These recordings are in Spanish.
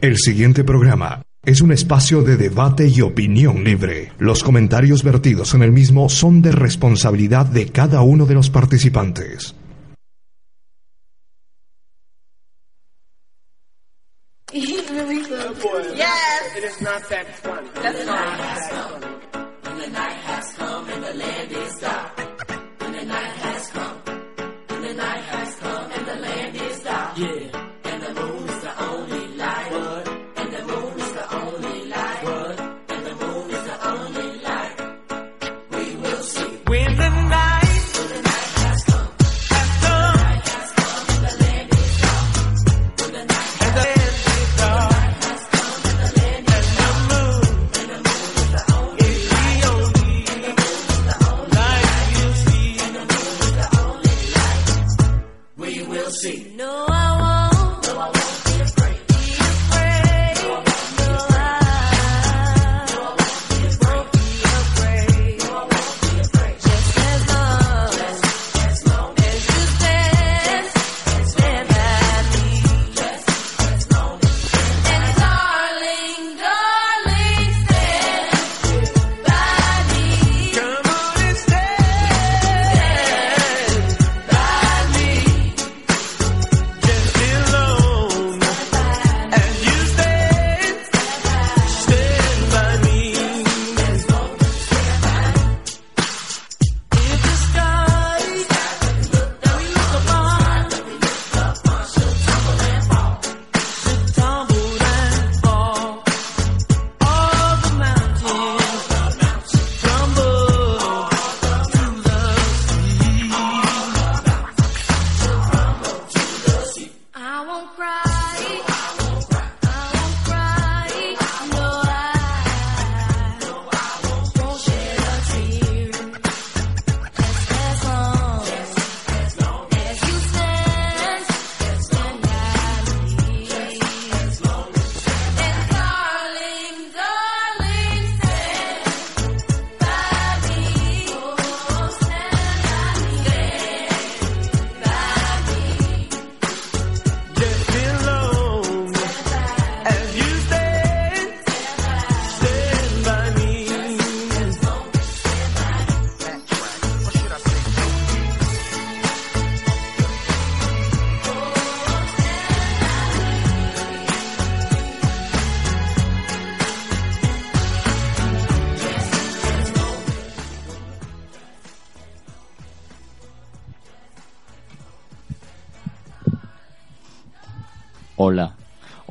El siguiente programa es un espacio de debate y opinión libre. Los comentarios vertidos en el mismo son de responsabilidad de cada uno de los participantes. Yes. It is not that funny. That's not.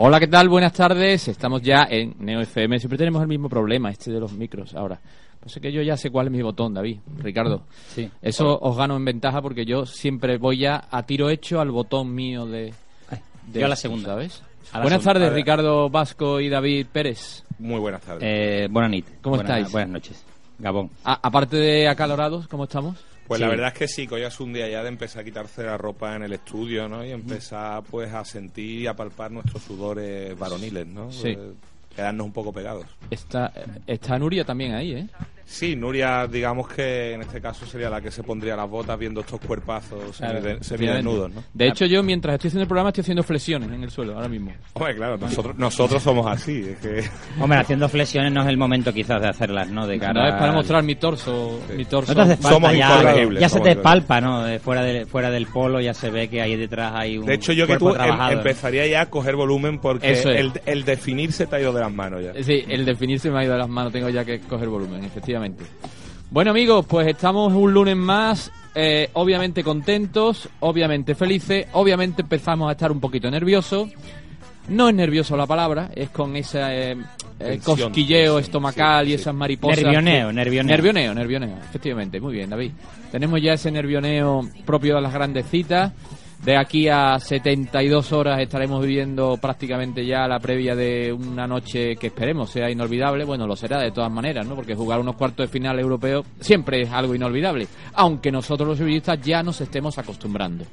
Hola, ¿qué tal? Buenas tardes. Estamos ya en Neo FM. Siempre tenemos el mismo problema, este de los micros ahora. Pues es que yo ya sé cuál es mi botón, David, Ricardo. Sí. Eso os gano en ventaja porque yo siempre voy ya a tiro hecho al botón mío de... de yo a la segunda. ¿sabes? La Buenas segunda. tardes. Ricardo Vasco y David Pérez. Muy buenas tardes. Eh, buenas nit. ¿Cómo Buenas- estáis? Buenas noches. Gabón. A- aparte de acalorados, ¿cómo estamos? Pues sí. la verdad es que sí, que hoy es un día ya de empezar a quitarse la ropa en el estudio, ¿no? Y empezar pues a sentir y a palpar nuestros sudores varoniles, ¿no? Sí. Eh, quedarnos un poco pegados. Está, está Nuria también ahí, ¿eh? Sí, Nuria, digamos que en este caso sería la que se pondría las botas viendo estos cuerpazos Claro, semide- semidesnudos, ¿no? De hecho, yo mientras estoy haciendo el programa estoy haciendo flexiones en el suelo ahora mismo. Hombre, claro, nosotros, nosotros somos así, es que... Hombre, haciendo flexiones no es el momento quizás de hacerlas, ¿no? De cara No es para mostrar mi torso, mi torso. No te hace falta, Somos ya, se te palpa, ¿no? De fuera, de, fuera del polo ya se ve que ahí detrás hay un De hecho, yo que tú em- empezaría ya a coger volumen porque Eso es. el, el definirse te ha ido de las manos ya. Sí, el definirse me ha ido de las manos, tengo ya que coger volumen, efectivamente. Bueno amigos, pues estamos un lunes más, eh, obviamente contentos, obviamente felices, obviamente empezamos a estar un poquito nerviosos. No es nervioso la palabra, es con ese eh, eh, Tensión. cosquilleo estomacal Sí, y sí. esas mariposas. Nervioneo, que- nervioneo. Nervioneo, nervioneo, efectivamente, muy bien David. Tenemos ya ese nervioneo propio de las grandes citas. De aquí a 72 horas estaremos viviendo prácticamente ya la previa de una noche que esperemos sea inolvidable. Bueno, lo será de todas maneras, ¿no? Porque jugar unos cuartos de final europeos siempre es algo inolvidable. Aunque nosotros los sevillistas ya nos estemos acostumbrando.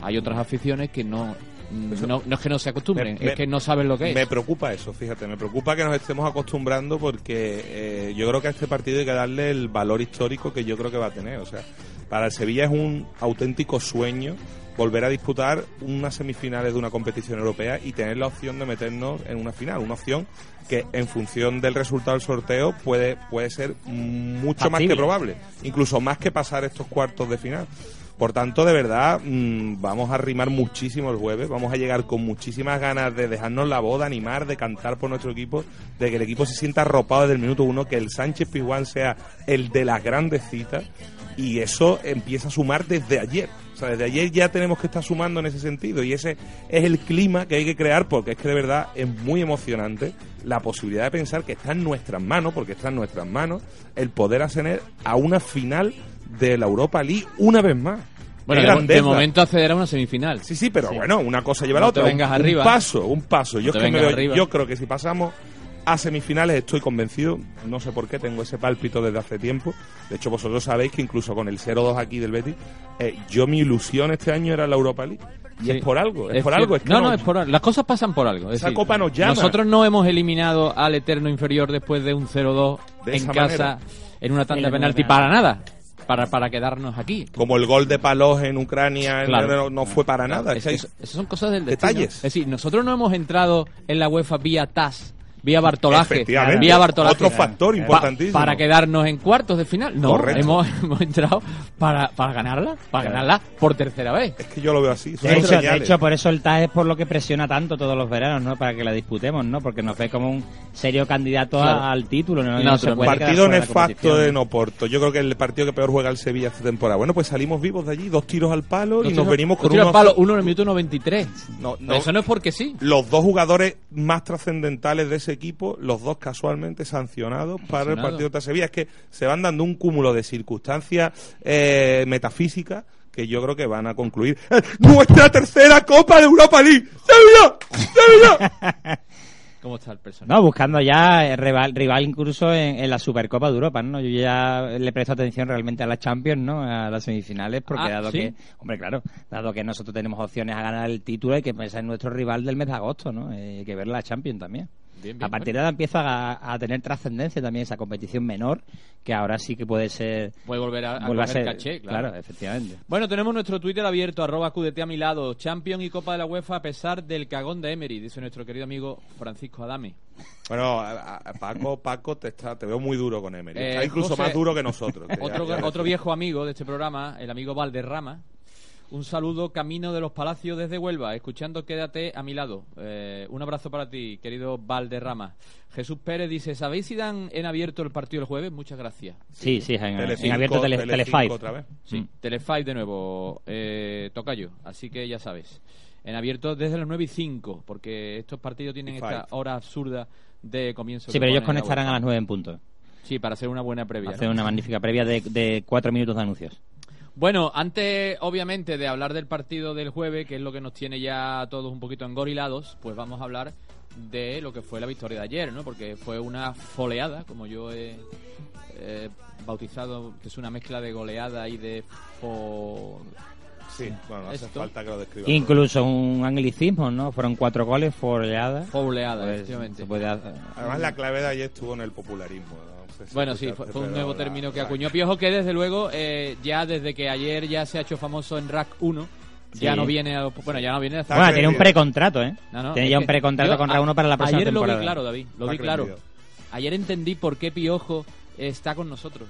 Hay otras aficiones que no, no, no es que no se acostumbren, Me- es que no saben lo que es. Me preocupa eso, fíjate, me preocupa que nos estemos acostumbrando porque eh, yo creo que a este partido hay que darle el valor histórico que yo creo que va a tener. O sea, para el Sevilla es un auténtico sueño volver a disputar unas semifinales de una competición europea y tener la opción de meternos en una final, una opción que en función del resultado del sorteo puede, puede ser mucho más que probable, incluso más que pasar estos cuartos de final. Por tanto, de verdad, mm, vamos a rimar muchísimo el jueves, vamos a llegar con muchísimas ganas de dejarnos la voz, de animar, de cantar por nuestro equipo, de que el equipo se sienta arropado desde el minuto uno, que el Sánchez Pizjuán sea el de las grandes citas y eso empieza a sumar desde ayer. Sea, desde ayer ya tenemos que estar sumando en ese sentido y ese es el clima que hay que crear porque es que de verdad es muy emocionante la posibilidad de pensar que está en nuestras manos, porque está en nuestras manos, el poder ascender a una final de la Europa League una vez más. Bueno, ¡Qué de, momento acceder a una semifinal. Sí, sí, pero bueno, una cosa lleva a la No te otra. vengas un, arriba. un paso, un paso. Yo, es que me doy- yo creo que si pasamos a semifinales estoy convencido, no sé por qué, tengo ese pálpito desde hace tiempo. De hecho, vosotros sabéis que incluso con el 0-2 aquí del Betis, eh, yo mi ilusión este año era la Europa League. Y Sí. es por algo, es, Es por algo. Es que no, no, es por algo. Las cosas pasan por algo. Es Esa decir, copa nos llama. Nosotros no hemos eliminado al eterno inferior después de un 0-2 De en casa manera. en una tanda de penalti para nada. Para, para quedarnos aquí. Como el gol de Palos en Ucrania Claro. no fue para nada. Es- es- esas son cosas del destino. Detalles. Es decir, nosotros no hemos entrado en la UEFA vía TAS, vía Bartolaje, Efectivamente. vía Bartolaje. Otro factor Pa- importantísimo. para quedarnos en cuartos de final. No, Correcto. hemos, hemos entrado para, para ganarla, para Claro. ganarla por tercera vez. Es que yo lo veo así. De hecho, de hecho, por eso el TAS es por lo que presiona tanto todos los veranos, ¿no? Para que la disputemos, ¿no? Porque nos ve como un serio candidato a- al título, ¿no? No, no partido nefasto de Noporto. Yo creo que el partido que peor juega el Sevilla esta temporada. Bueno, pues salimos vivos de allí, dos tiros al palo y Dos nos venimos dos con tiros al palo, uno en el minuto 93. No, no. Eso no es porque sí. los dos jugadores más trascendentales de ese equipo, los dos casualmente sancionados para el partido de Sevilla. Es que se van dando un cúmulo de circunstancias eh, metafísicas que yo creo que van a concluir. ¡Eh, ¡Nuestra tercera Copa de Europa League! ¡Sevilla! ¡Sevilla! ¿Cómo está el personaje? No, buscando ya eh, rival, rival incluso en, en la Supercopa de Europa, ¿no? Yo ya le presto atención realmente a la Champions, ¿no? A las semifinales, porque Ah, dado ¿sí? que, hombre, claro, dado que nosotros tenemos opciones a ganar el título, hay que pensar en nuestro rival del mes de agosto, ¿no? Eh, hay que ver la Champions también. Bien, bien, a partir de ahora empieza a, a tener trascendencia también esa competición menor, que ahora sí que puede ser... Puede volver a, ser, caché, claro. efectivamente. Bueno, tenemos nuestro Twitter abierto, arroba QDT a mi lado, Champion y Copa de la UEFA a pesar del cagón de Emery, dice nuestro querido amigo Francisco Adame. Bueno, a- a- Paco, Paco, te, está, te veo muy duro con Emery. Eh, Está incluso José- más duro que nosotros. que Otro, ya otro viejo amigo de este programa, el amigo Valderrama. Un saludo camino de los Palacios desde Huelva, escuchando Quédate a mi lado. Eh, un abrazo para ti, querido Valderrama. Jesús Pérez dice, ¿sabéis si dan en abierto el partido el jueves? Muchas gracias. Sí, sí, en, Telecinco, en abierto tele, Telefive. otra vez. Sí, Mm. Telefive de nuevo, eh, Tocayo, así que ya sabes. En abierto desde las 9 y 5, porque estos partidos tienen esta hora absurda de comienzo. Sí, pero ellos la conectarán a las 9 en punto. Sí, para hacer una buena previa. Hacer ¿no? una magnífica previa de, de cuatro minutos de anuncios. Bueno, antes, obviamente, de hablar del partido del jueves, que es lo que nos tiene ya a todos un poquito engorilados, pues vamos a hablar de lo que fue la victoria de ayer, ¿no? Porque fue una foleada, como yo he eh, bautizado, que es una mezcla de goleada y de fo... Sí, bueno, hace Esto. falta que lo describa. Incluso un anglicismo, ¿no? Fueron cuatro goles, foleada. foleada, Pues, efectivamente. se puede hacer- Además, la clave de ayer estuvo en el popularismo. no si Bueno, sí, escuchaste, fue, fue un nuevo la- término que acuñó Piojo, que desde luego, eh, ya desde que ayer ya se ha hecho famoso en Rack 1, ya Sí. no viene, a- bueno, ya no viene hasta Bueno, tiene un precontrato, ¿eh? No, no, tiene ya un precontrato con a- Rauno para la próxima Ayer temporada. lo vi claro, David, lo vi claro. Ayer entendí por qué Piojo está con nosotros.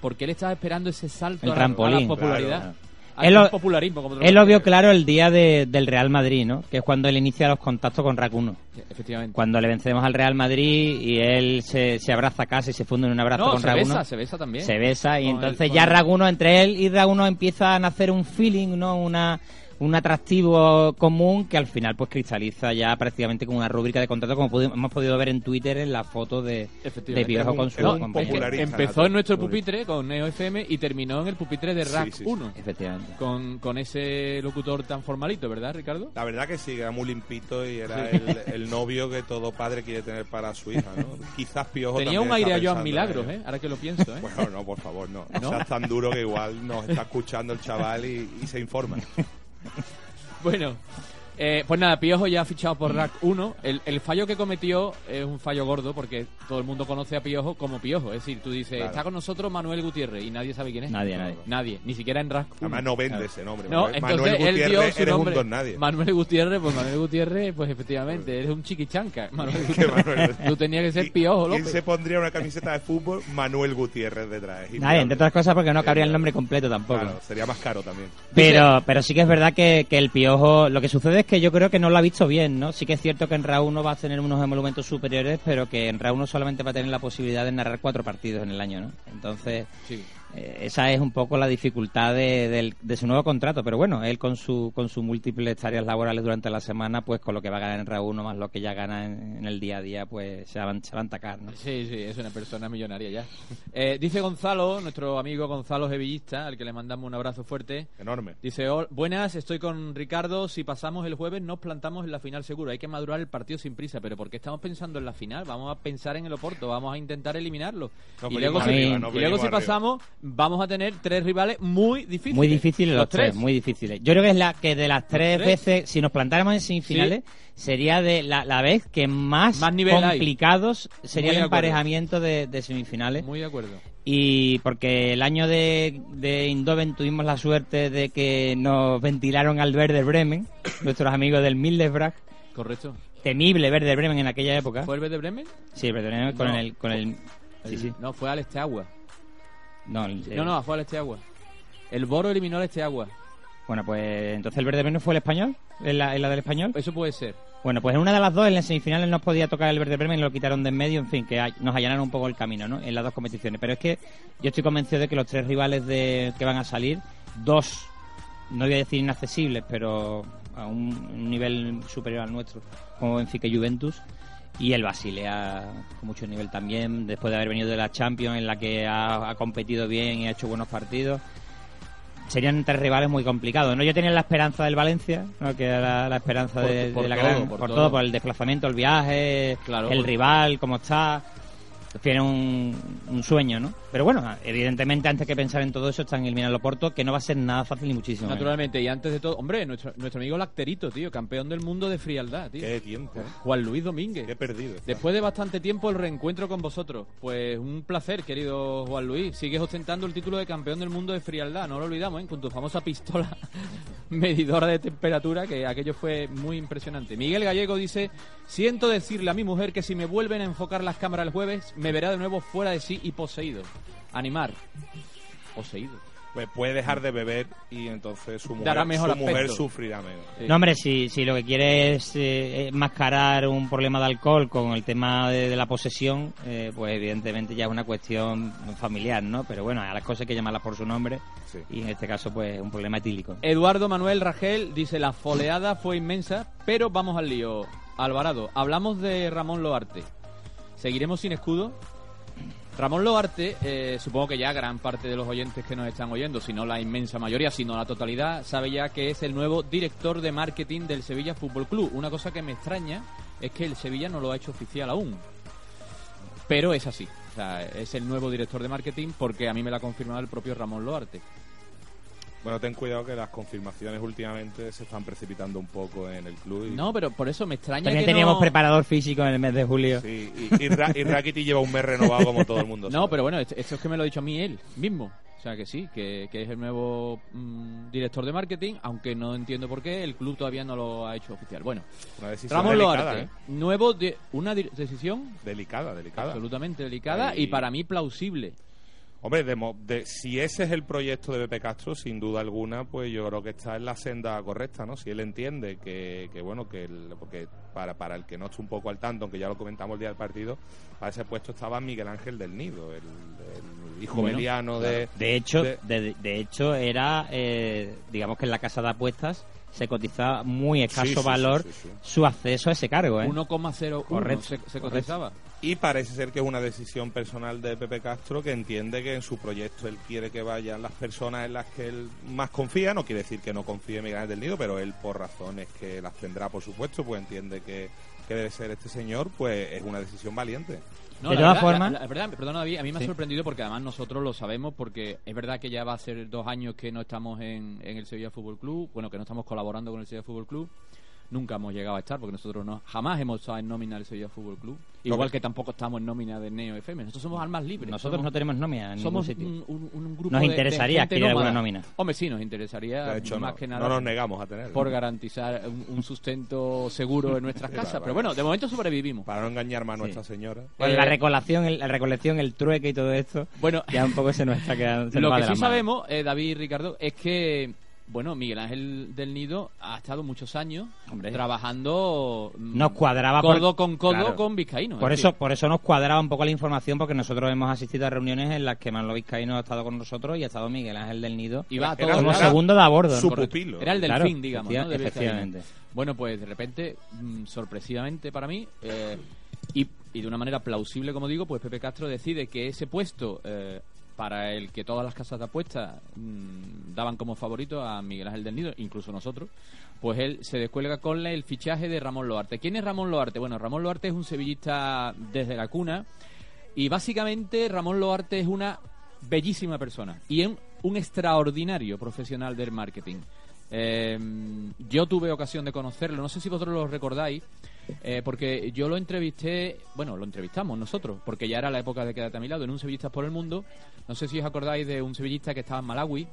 Porque él estaba esperando ese salto El a la- a, popularidad. claro. Él lo- popularismo, como te Él lo vio claro el día de- del Real Madrid, ¿no? Que es cuando él inicia los contactos con Racuno. Efectivamente. Cuando le vencemos al Real Madrid y él se, se abraza casi, se funde en un abrazo no, con se Raguno. besa, se besa también. Se besa y Con entonces ya Raguno, entre él y Raguno empieza a nacer un feeling, ¿no? Una, un atractivo común que al final pues cristaliza ya prácticamente como una rúbrica de contrato como pudi- hemos podido ver en Twitter en la foto de, Efectivamente. de Piojo con su Empezó en nuestro pupitre con Neo FM y terminó en el pupitre de Sí, Rack sí, sí. 1. Efectivamente. Con, con ese locutor tan formalito, ¿verdad, Ricardo? La verdad que sí, que era muy limpito y era el, el novio que todo padre quiere tener para su hija, ¿no? Quizás Piojo Tenía un aire a Joan Milagros, ¿eh? Ahora que lo pienso, ¿eh? Bueno, no, por favor, no. ¿No? No seas tan duro que igual nos está escuchando el chaval y, y se informa. Bueno, eh, pues nada, Piojo ya ha fichado por Rack 1. El, el fallo que cometió es un fallo gordo porque todo el mundo conoce a Piojo como Piojo. Es decir, tú dices, Claro. está con nosotros Manuel Gutiérrez y nadie sabe quién es. Nadie, nadie. Nadie, ni siquiera en Rack 1. Además no vende ese nombre. No, Manuel, entonces Manuel él dio Gutiérrez, su eres nombre. un don nadie. Manuel Gutiérrez, pues Manuel Gutiérrez, pues efectivamente, eres un chiquichanca. Manuel Gutiérrez. Tú tenías que ser ¿Y- Piojo, ¿Quién López. se pondría una camiseta de fútbol? Manuel Gutiérrez detrás. Nadie, entre otras cosas porque no cabría el nombre completo tampoco. Claro, sería más caro también. Pero, pero sí que es verdad que, que el Piojo, lo que sucede es que yo creo que no lo ha visto bien, ¿no? Sí que es cierto que en RA 1 va a tener unos emolumentos superiores, pero que en RA 1 solamente va a tener la posibilidad de narrar cuatro partidos en el año, ¿no? Entonces, Sí. Eh, esa es un poco la dificultad de, del- de su nuevo contrato, pero bueno, él con su con sus múltiples tareas laborales durante la semana, pues con lo que va a ganar en RA 1 más lo que ya gana en, en el día a día, pues se va, a- se va a entacar, ¿no? Sí, sí, es una persona millonaria ya. Eh, dice Gonzalo, nuestro amigo Gonzalo Sevillista, al que le mandamos un abrazo fuerte. Enorme. Dice, "Hol- buenas, estoy con Ricardo. Si pasamos el jueves, nos plantamos en la final seguro. Hay que madurar el partido sin prisa. Pero ¿por qué estamos pensando en la final? Vamos a pensar en el Oporto, vamos a intentar eliminarlo. Y luego, si, arriba, nos y luego venimos si arriba. pasamos, vamos a tener tres rivales muy difíciles. Muy difíciles los, tres. muy difíciles. Yo creo que es la que de las tres, tres. veces, si nos plantáramos en semifinales, sería de la, la vez que más, Más hay. complicados sería Muy el de emparejamiento de, de semifinales. Muy de acuerdo. Y porque el año de, de Indoven tuvimos la suerte de que nos ventilaron al Werder Bremen, nuestros amigos del Mildesbrach, Correcto. temible Werder Bremen en aquella época. ¿Fue el de Bremen? Sí, Werder Bremen con No. el... Con el sí, El- sí. No, fue al Esteagua. No, el- No, no, fue al Esteagua. El Boro eliminó al Esteagua. Bueno, pues entonces el Werder Bremen fue el español, en la, en la del español. Eso puede ser. Bueno, pues en una de las dos, en las semifinales, nos podía tocar el Verde Bremen y lo quitaron de en medio, en fin, que nos allanaron un poco el camino, ¿no? En las dos competiciones. Pero es que yo estoy convencido de que los tres rivales de, que van a salir, dos, no voy a decir inaccesibles, pero a un, un nivel superior al nuestro, como Benfica y Juventus, y el Basilea con mucho nivel también, después de haber venido de la Champions, en la que ha, ha competido bien y ha hecho buenos partidos serían tres rivales muy complicados. ¿no? Yo tenía la esperanza del Valencia, ¿no? que era la, la esperanza Por- de, por de la todo, gran, por por, todo. todo. por el desplazamiento, el viaje, Claro, el rival, cómo está. Tiene un, un sueño, ¿no? Pero bueno, evidentemente antes que pensar en todo eso está en eliminar el Oporto, que no va a ser nada fácil ni muchísimo. menos. Naturalmente, y antes de todo, hombre, nuestro, nuestro amigo Lacterito, tío, campeón del mundo de frialdad, tío. Qué tiempo. Juan Luis Domínguez. Qué perdido. está. Después de bastante tiempo el reencuentro con vosotros. Pues un placer, querido Juan Luis. Sigues ostentando el título de campeón del mundo de frialdad, no lo olvidamos, ¿eh? con tu famosa pistola medidora de temperatura, que aquello fue muy impresionante. Miguel Gallego dice, siento decirle a mi mujer que si me vuelven a enfocar las cámaras el jueves, me verá de nuevo fuera de sí y poseído. Animar. Poseído. Pues puede dejar de beber y entonces su mujer, Dará mejor su mujer sufrirá menos. Sí. No, hombre, si, si lo que quiere es eh, mascarar un problema de alcohol con el tema de, de la posesión, eh, pues evidentemente ya es una cuestión familiar, ¿no? Pero bueno, a las cosas hay que llamarlas por su nombre Sí. y en este caso, pues un problema etílico. Eduardo Manuel Ragel dice la foleada fue inmensa, pero vamos al lío. Alvarado, hablamos de Ramón Loarte. ¿Seguiremos sin escudo? Ramón Loarte, eh, supongo que ya gran parte de los oyentes que nos están oyendo, si no la inmensa mayoría, si no la totalidad, sabe ya que es el nuevo director de marketing del Sevilla Fútbol Club. Una cosa que me extraña es que el Sevilla no lo ha hecho oficial aún. Pero es así. O sea, es el nuevo director de marketing porque a mí me lo ha confirmado el propio Ramón Loarte. Bueno, ten cuidado que las confirmaciones últimamente se están precipitando un poco en el club. Y, No, pero por eso me extraña También que teníamos no... preparador físico en el mes de julio. Sí, y, y, Ra- y Rakitic lleva un mes renovado como todo el mundo. No, sabe. pero bueno, esto, esto es que me lo ha dicho a mí él mismo. O sea que sí, que, que es el nuevo mm, director de marketing, aunque no entiendo por qué el club todavía no lo ha hecho oficial. Bueno, Una decisión Ramón delicada, Loarte, ¿eh? nuevo de, una decisión Delicada, delicada. absolutamente delicada Ahí- y para mí plausible. Hombre, de de- si ese es el proyecto de Pepe Castro, sin duda alguna, pues yo creo que está en la senda correcta, ¿no? Si él entiende que, que bueno, que el- porque para, para el que no esté un poco al tanto, aunque ya lo comentamos el día del partido, para ese puesto estaba Miguel Ángel del Nido, el, el hijo Bueno, mediano de... De hecho, de- de, de hecho era, eh, digamos que en la casa de apuestas se cotizaba muy escaso Sí, sí, sí, valor sí, sí. su acceso a ese cargo. ¿eh? 1,01 Correcto, se, se correcto. Y parece ser que es una decisión personal de Pepe Castro que entiende que en su proyecto él quiere que vayan las personas en las que él más confía. No quiere decir que no confíe en Miguel Ángel del Nido, pero él, por razones que las tendrá, por supuesto, pues entiende que, que debe ser este señor, pues es una decisión valiente. No, De todas formas- la- la verdad, perdona, David, a mí me Sí. ha sorprendido porque además nosotros lo sabemos porque es verdad que ya va a ser dos años que no estamos en, en el Sevilla Fútbol Club, bueno, que no estamos colaborando con el Sevilla Fútbol Club. Nunca hemos llegado a estar porque nosotros no jamás hemos estado en nómina del Sevilla Fútbol Club. Igual que tampoco estamos en nómina de Neo FM. Nosotros somos almas libres. Nosotros somos, no tenemos nómina en ningún somos sitio. un, un- un grupo Nos de- interesaría de gente adquirir alguna nómina. Hombre, sí, nos interesaría De hecho, más no, que no nada nos negamos a tener. por garantizar un, un sustento seguro en nuestras casas. Pero bueno, de momento sobrevivimos. Para no engañar más a Nuestra Señora. Pues Eh, la recolección, el, la recolección, el trueque y todo esto, Bueno, ya un poco se nos está quedando. se nos Lo va que sí sabemos, eh, David y Ricardo, es que, bueno, Miguel Ángel del Nido ha estado muchos años Hombre. trabajando mm, Nos cuadraba por- codo con codo Claro. con Vizcaíno. Por es eso, decir, por eso nos cuadraba un poco la información, porque nosotros hemos asistido a reuniones en las que Manolo Vizcaíno ha estado con nosotros y ha estado Miguel Ángel del Nido iba a Era- todos como era segundo de a bordo. su pupilo. Era el Claro, delfín, digamos, ¿no? De efectivamente. Bueno, pues de repente, mm, sorpresivamente para mí, eh, y, y de una manera plausible, como digo, pues Pepe Castro decide que ese puesto eh, para el que todas las casas de apuestas mm, daban como favorito a Miguel Ángel del Nido, incluso nosotros, pues él se descuelga con el fichaje de Ramón Loarte. ¿Quién es Ramón Loarte? Bueno, Ramón Loarte es un sevillista desde la cuna y básicamente Ramón Loarte es una bellísima persona y es un, extraordinario profesional del marketing. Eh, yo tuve ocasión de conocerlo, no sé si vosotros lo recordáis, eh, porque yo lo entrevisté, bueno, lo entrevistamos nosotros, porque ya era la época de Quédate a mi lado, en un Sevillistas por el Mundo. No sé si os acordáis de un sevillista que estaba en Malawi,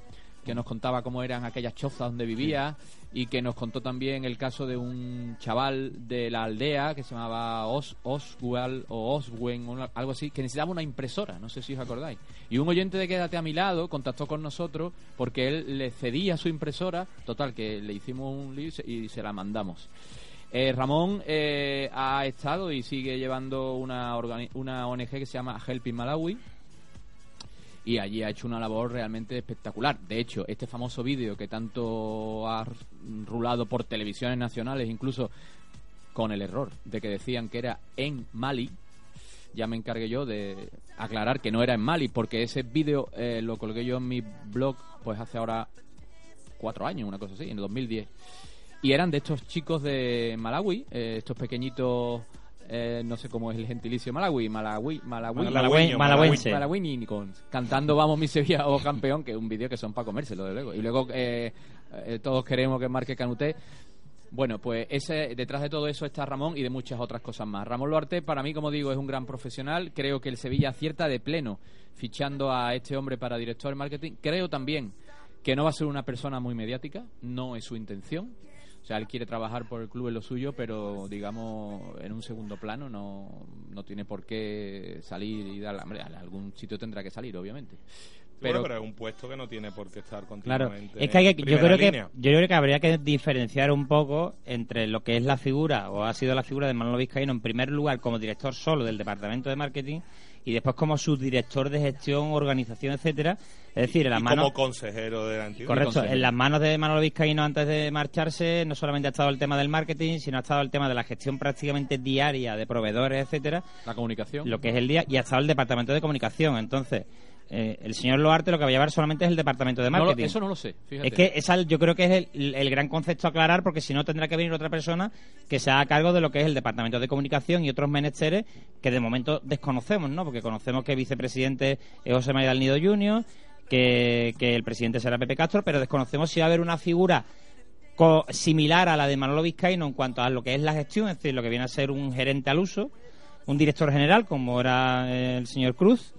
que nos contaba cómo eran aquellas chozas donde vivía y que nos contó también el caso de un chaval de la aldea que se llamaba Os, Oswald o Oswen o algo así, que necesitaba una impresora, no sé si os acordáis. Y un oyente de Quédate a mi lado contactó con nosotros porque él le cedía su impresora, total, que le hicimos un se- y se la mandamos. Eh, Ramón eh, ha estado y sigue llevando una, una ONG que se llama Helping Malawi y allí ha hecho una labor realmente espectacular. De hecho, este famoso vídeo que tanto ha rulado por televisiones nacionales, incluso con el error de que decían que era en Mali, ya me encargué yo de aclarar que no era en Mali, porque ese vídeo eh, lo colgué yo en mi blog pues hace ahora cuatro años, una cosa así, en el 2010. Y eran de estos chicos de Malawi, eh, estos pequeñitos, eh, no sé cómo es el gentilicio Malawi, Malawi, Malawi, Malagüeño, malaguense. Malawi cantando Vamos mi Sevilla o campeón, que es un vídeo que son para comérselo, de luego. Y luego eh, eh, todos queremos que marque Canuté. Bueno, pues ese, detrás de todo eso está Ramón y de muchas otras cosas más. Ramón Luarte, para mí, como digo, es un gran profesional. Creo que el Sevilla acierta de pleno fichando a este hombre para director de marketing. Creo también que no va a ser una persona muy mediática, no es su intención. O sea, él quiere trabajar por el club en lo suyo, pero digamos en un segundo plano no, no tiene por qué salir y dar hombre, a algún sitio tendrá que salir, obviamente. Pero, Pero, pero es un puesto que no tiene por qué estar Claro, continuamente. es que, hay que- yo creo que yo creo que habría que diferenciar un poco entre lo que es la figura o ha sido la figura de Manolo Vizcaíno en primer lugar como director solo del departamento de marketing y después como subdirector de gestión, organización, etcétera. Es decir, en las manos como consejero de la entidad. Correcto, consejero. en las manos de Manolo Vizcaíno antes de marcharse no solamente ha estado el tema del marketing, sino ha estado el tema de la gestión prácticamente diaria de proveedores, etcétera, la comunicación. lo que es el día, y ha estado el departamento de comunicación. Entonces, eh, el señor Loarte lo que va a llevar solamente es el departamento de No marketing. eso no lo sé, fíjate. Es que esa, yo creo que es el, el gran concepto a aclarar, porque si no tendrá que venir otra persona que se haga cargo de lo que es el departamento de comunicación y otros menesteres que de momento desconocemos, ¿no? Porque conocemos que el vicepresidente es José María del Nido Junior, que, que el presidente será Pepe Castro, pero desconocemos si va a haber una figura co- similar a la de Manolo Vizcaíno en cuanto a lo que es la gestión, es decir, lo que viene a ser un gerente al uso, un director general, como era eh, el señor Cruz,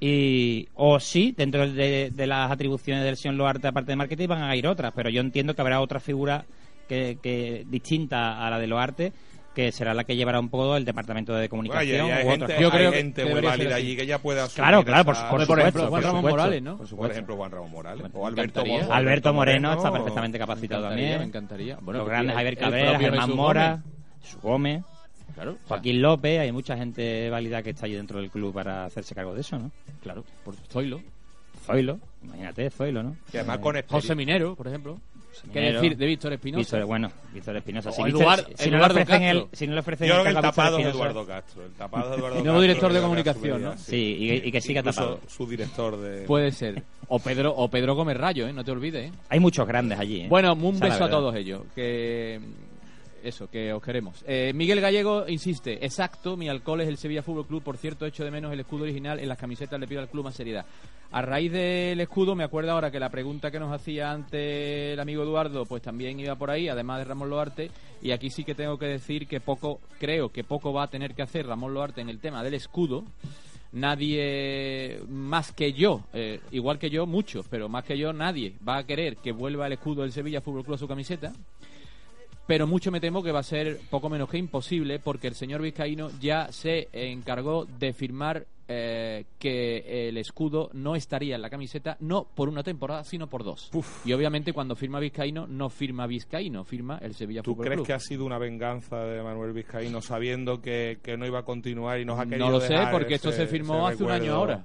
Y o sí, dentro de, de las atribuciones del señor Loarte, aparte de marketing, van a ir otras, pero yo entiendo que habrá otra figura que, que distinta a la de Loarte, que será la que llevará un poco el departamento de comunicación hay u gente, Yo hay creo que gente muy válida allí que ya asumir Claro, claro, por- esa- por Por supuesto, ejemplo, Juan Ramón supuesto. Morales, ¿no? Por Por supuesto. ejemplo, Juan Ramón Morales. Me O Alberto, encantaría. Mo- Alberto Moreno está perfectamente Me capacitado me también. encantaría. Bueno, Los grandes Javier Cabrera, Germán Mora, Gómez. Gómez, Claro, Joaquín López, hay mucha gente válida que está allí dentro del club para hacerse cargo de eso, ¿no? claro, por Zoilo. Zoilo, imagínate, Zoilo, ¿no? Que además con José. Minero, por ejemplo. ¿Qué decir de Víctor Espinosa? Víctor, bueno, Víctor Espinosa. Si, Víctor- si no le ofrecen el, Castro. si no le ofrecen Yo creo que el el tapado es Espinosa- Eduardo Castro. El tapado es Eduardo Nuevo Castro, director de comunicación, ¿no? Sí, y, y que siga Incluso tapado. su director de... Puede ser. O Pedro, o Pedro Gómez Rayo, ¿eh? No te olvides, ¿eh? Hay muchos grandes allí. ¿eh? Bueno, un beso a todos ellos. Que eso, que os queremos. Eh, Miguel Gallego insiste, exacto, mi alcohol es el Sevilla Fútbol Club, por cierto, echo de menos el escudo original, en las camisetas le pido al club más seriedad. A raíz del escudo, me acuerdo ahora que la pregunta que nos hacía antes el amigo Eduardo, pues también iba por ahí, además de Ramón Loarte, y aquí sí que tengo que decir que poco, creo que poco va a tener que hacer Ramón Loarte en el tema del escudo, nadie más que yo, eh, igual que yo, muchos, pero más que yo, nadie va a querer que vuelva el escudo del Sevilla Fútbol Club a su camiseta. Pero mucho me temo que va a ser poco menos que imposible porque el señor Vizcaíno ya se encargó de firmar eh, que el escudo no estaría en la camiseta no por una temporada sino por dos. Y obviamente cuando firma Vizcaíno no firma Vizcaíno, firma el Sevilla ¿Tú Fútbol crees Club. que ha sido una venganza de Manuel Vizcaíno sabiendo que, que no iba a continuar y nos ha querido No lo sé dejar porque esto se firmó hace un año ahora.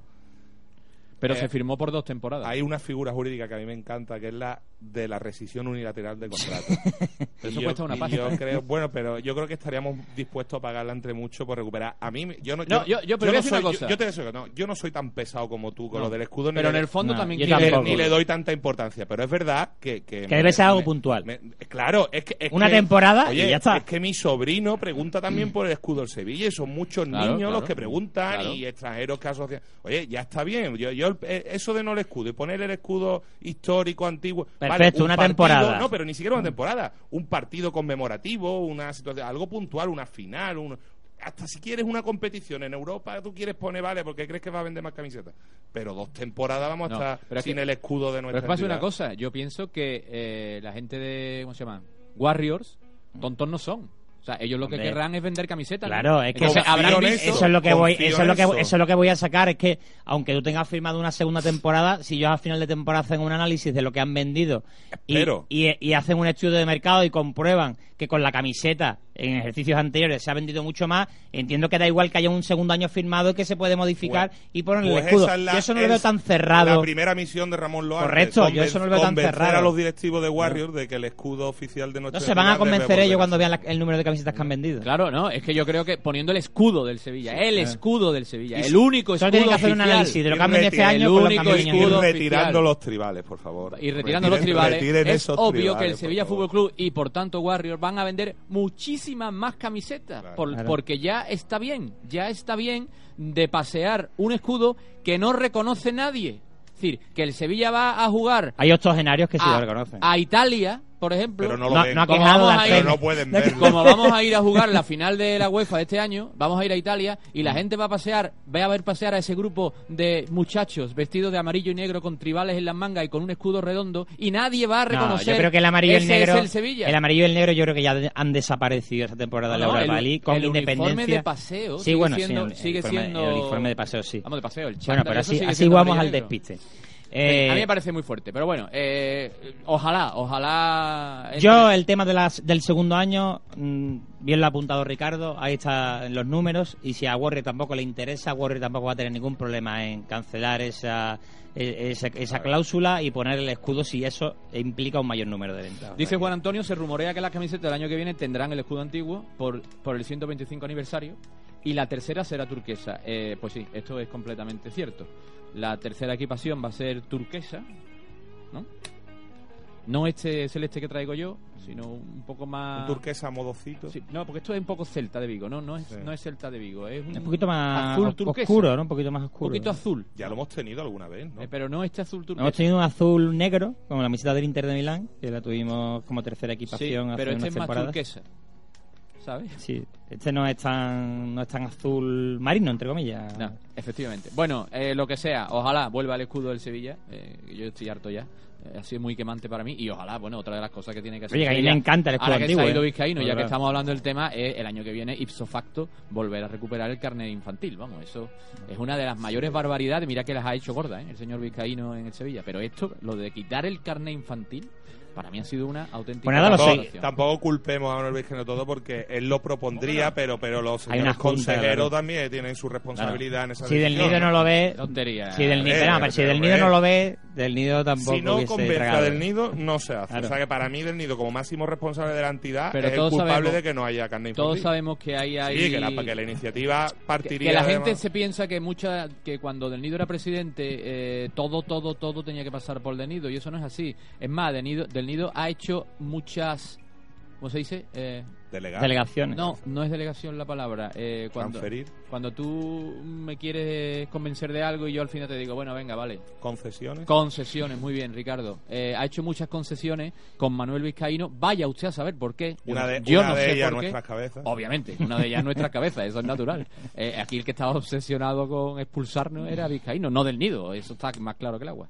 Pero Eh, se firmó por dos temporadas. Hay una figura jurídica que a mí me encanta, que es la de la rescisión unilateral de contrato. Pero eso Y cuesta una pasta. Yo creo, bueno, pero yo creo que estaríamos dispuestos a pagarla entre mucho por recuperar. A mí, yo no, No, yo- yo- pero a no soy, cosa. yo, yo te digo que no, yo no soy tan pesado como tú con No. lo del escudo. ni Pero en le- el fondo No, también yo ni quiero- le, ni le doy tanta importancia, pero es verdad que... Que, Que debe ser algo puntual. me- claro, es que... es Una que- temporada y ya está. Es que mi sobrino pregunta también por el escudo del Sevilla y son muchos Claro, niños claro. los que preguntan Claro. y extranjeros que asocian... Oye, ya está bien. Yo, yo eh, Eso de no el escudo y poner el escudo histórico, antiguo... vale, Perfecto, un una partido- temporada. No, pero ni siquiera una temporada. Un partido conmemorativo, una situación... Algo puntual, una final, un... Hasta si quieres una competición en Europa, tú quieres poner, vale, porque crees que va a vender más camisetas. Pero dos temporadas vamos a No, estar pero es sin que- el escudo de Pero nuestra es que pasa una cosa, yo pienso que eh, la gente de, ¿cómo se llama? Warriors, tontos no son. O sea, ellos lo que Hombre. querrán es vender camisetas. ¿no? Claro, es que Entonces, confío habrán en visto- eso es lo que voy, eso es lo que eso. eso es lo que voy a sacar es que aunque tú tengas firmado una segunda temporada, si ellos al final de temporada hacen un análisis de lo que han vendido y, y hacen un estudio de mercado y comprueban que con la camiseta en ejercicios anteriores se ha vendido mucho más, entiendo que da igual que haya un segundo año firmado que se puede modificar Pues- y poner pues el escudo. esa es la- yo eso no lo veo tan cerrado. La primera misión de Ramón Loarte. Correcto, yo eso no lo veo tan convencer cerrado. a los directivos de Warriors de que el escudo oficial de no nuestra se van a convencer ellos cuando vean la- el número de camisetas que han vendido. Claro, no, es que yo creo que poniendo el escudo del Sevilla, el escudo del Sevilla, Y el único Solo escudo tienen que hacer un análisis de lo que han vendido este año el único han Y escudo retirando los tribales, por favor. y retirando los tribales, es obvio que el Sevilla. Fútbol Club y por tanto Warriors van a vender muchísimas más camisetas, Claro. por- Claro. porque ya está bien, ya está bien de pasear un escudo que no reconoce nadie. Es decir, que el Sevilla va a jugar Hay octogenarios que sí lo a, reconocen. a Italia, por ejemplo, Pero no lo No- ven. no ha Como vamos a ir- Pero no pueden verlo. como vamos a ir a jugar la final de la UEFA de este año, vamos a ir a Italia y la gente va a pasear, va a ver pasear a ese grupo de muchachos vestidos de amarillo y negro con tribales en las mangas y con un escudo redondo y nadie va a No, reconocer. yo creo que el amarillo y el negro, es el Sevilla. amarillo y el negro yo creo que ya han desaparecido esta temporada de la Europa el- League con el uniforme independencia. de paseo sí, sigue bueno, siendo- sí, el, sigue uniforme, siendo- el uniforme de paseo sí. Vamos de paseo, el Bueno, chándal, pero eso así, así vamos al amarillo negro. despiste. a Eh, mí me parece muy fuerte, pero bueno, eh, ojalá, ojalá. Yo, el tema de las, del segundo año, mm, bien lo ha apuntado Ricardo, ahí están los números, y si a Warrior tampoco le interesa, Warrior tampoco va a tener ningún problema en cancelar esa, e- esa, esa cláusula y poner el escudo si eso implica un mayor número de ventas. Dice Juan Antonio, se rumorea que las camisetas del año que viene tendrán el escudo antiguo por, por el 125 aniversario y la tercera será turquesa. Eh, pues sí, esto es completamente cierto. La tercera equipación va a ser turquesa, ¿no? No este celeste que traigo yo, sino un poco más... Un turquesa modocito. Sí, no, porque esto es un poco celta de Vigo, no, no es, Sí. no es celta de Vigo, es un, un poquito más azul turquesa. oscuro, ¿no? Un poquito más Un oscuro. poquito azul, Ya lo hemos tenido alguna vez, ¿no? eh, pero no este azul turquesa. Hemos tenido un azul negro, como la camiseta del Inter de Milán, que la tuvimos como tercera Sí, equipación hace pero este unas es más temporadas. turquesa, ¿sabes? Sí, este no es tan no es tan azul marino, entre comillas. No, efectivamente. Bueno, eh, lo que sea, ojalá vuelva el escudo del Sevilla. eh, que yo estoy harto ya. Eh, ha sido muy quemante para mí. Y ojalá, bueno, otra de las cosas que tiene que hacer. Oye, que a mí me encanta el escudo ahora que antiguo, se ha ido ¿eh? Vizcaíno, ya que estamos hablando del tema, es el año que viene, ipso facto, volver a recuperar el carnet infantil. Vamos, eso es una de las mayores barbaridades. Mira que las ha hecho gorda, ¿eh? el señor Vizcaíno en el Sevilla. Pero esto, lo de quitar el carnet infantil, para mí ha sido una auténtica Pues nada, Tampoco, culpemos a Manuel Vizcaíno todo porque él lo propondría, pero pero los Hay señores consejeros también tienen su responsabilidad en esa Si del nido no lo ve, Tontería. si del nido, Eh, no, pero si del nido eh. no lo ve, del nido tampoco Si no convence del nido, no se hace. Claro. O sea que para mí del nido, como máximo responsable de la entidad, Pero es el culpable sabemos- de que no haya carne infantil. Todos sabemos que hay ahí... Sí, que la, que la iniciativa partiría que la gente se piensa que mucha que cuando Del Nido era presidente eh, todo todo todo tenía que pasar por Del Nido y eso no es así es más Del Nido, Del Nido ha hecho muchas ¿cómo se dice? Eh, Delegar, Delegaciones. no no es delegación la palabra eh, cuando transferir, cuando tú me quieres convencer de algo y yo al final te digo bueno venga vale concesiones. concesiones muy bien Ricardo Eh, ha hecho muchas concesiones con Manuel Vizcaíno vaya usted a saber por qué Yo una no- de, yo una no de sé ellas por qué. nuestras cabezas. Obviamente, una de ellas en nuestra cabeza, eso es natural. Eh, aquí el que estaba obsesionado con expulsarnos era Vizcaíno, no del nido, eso está más claro que el agua.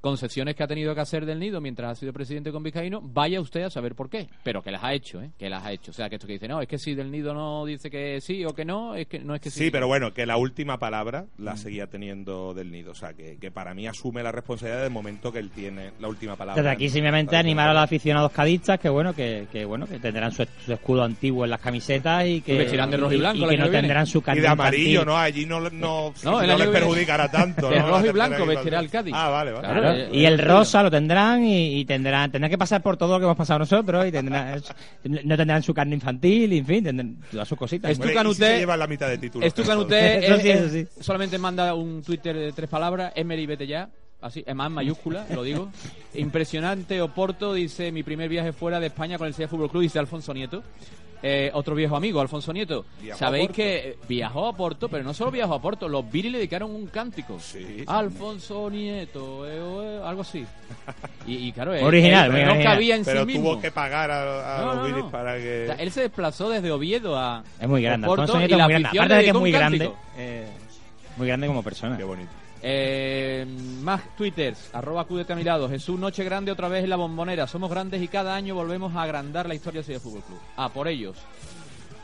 Concesiones que ha tenido que hacer del nido mientras ha sido presidente con Vizcaíno, vaya usted a saber por qué, pero que las ha hecho, ¿eh? que las ha hecho. O sea, que esto que dice, no, es que si del nido no dice que sí o que no, es que no es que sí. Sí, pero bueno, que la última palabra la seguía teniendo del nido. O sea, que, que para mí asume la responsabilidad del momento que él tiene la última palabra. Desde aquí simplemente animar a los aficionados cadistas que bueno que, que bueno que tendrán su, su escudo antiguo en las camisetas y que Y vestirán de rojo y blanco el que no tendrán su Y carne de amarillo, infantil. ¿no? Allí no, no, No, no, les perjudicará tanto. de ¿no? rojo y La blanco vestirá el Cádiz. Ah, vale, vale. Claro, Claro, eh, y el eh, rosa lo tendrán y, y tendrán tendrán que pasar por todo lo que hemos pasado nosotros y tendrán no tendrán su carne infantil y en fin tendrán todas sus cositas Es tu Hombre, ¿y si Canuté- se lleva la mitad de Canuté Eso es- eso es- sí. solamente manda un Twitter de tres palabras, Emery vete ya, así, es más en mayúscula, lo digo. Impresionante Oporto, dice mi primer viaje fuera de España con el Sevilla Fútbol Club, dice Alfonso Nieto. Eh, otro viejo amigo, Alfonso Nieto. Sabéis que eh, viajó a Porto, pero no solo viajó a Porto, los Viri le dedicaron un cántico. Sí. Alfonso Nieto, eh, eh, algo así. Y, y claro, Original, él no original. cabía en Pero sí mismo. tuvo que pagar a, a No, los no, para O sea, que... él se desplazó desde Oviedo a es muy grande Alfonso y Nieto la es muy grande aparte de que es muy grande eh, muy grande como persona Qué bonito. Eh, más twitters, arroba acúdete a mi lado. Jesús Noche Grande otra vez en la bombonera. Somos grandes y cada año volvemos a agrandar la historia del Fútbol Club. Ah, por ellos.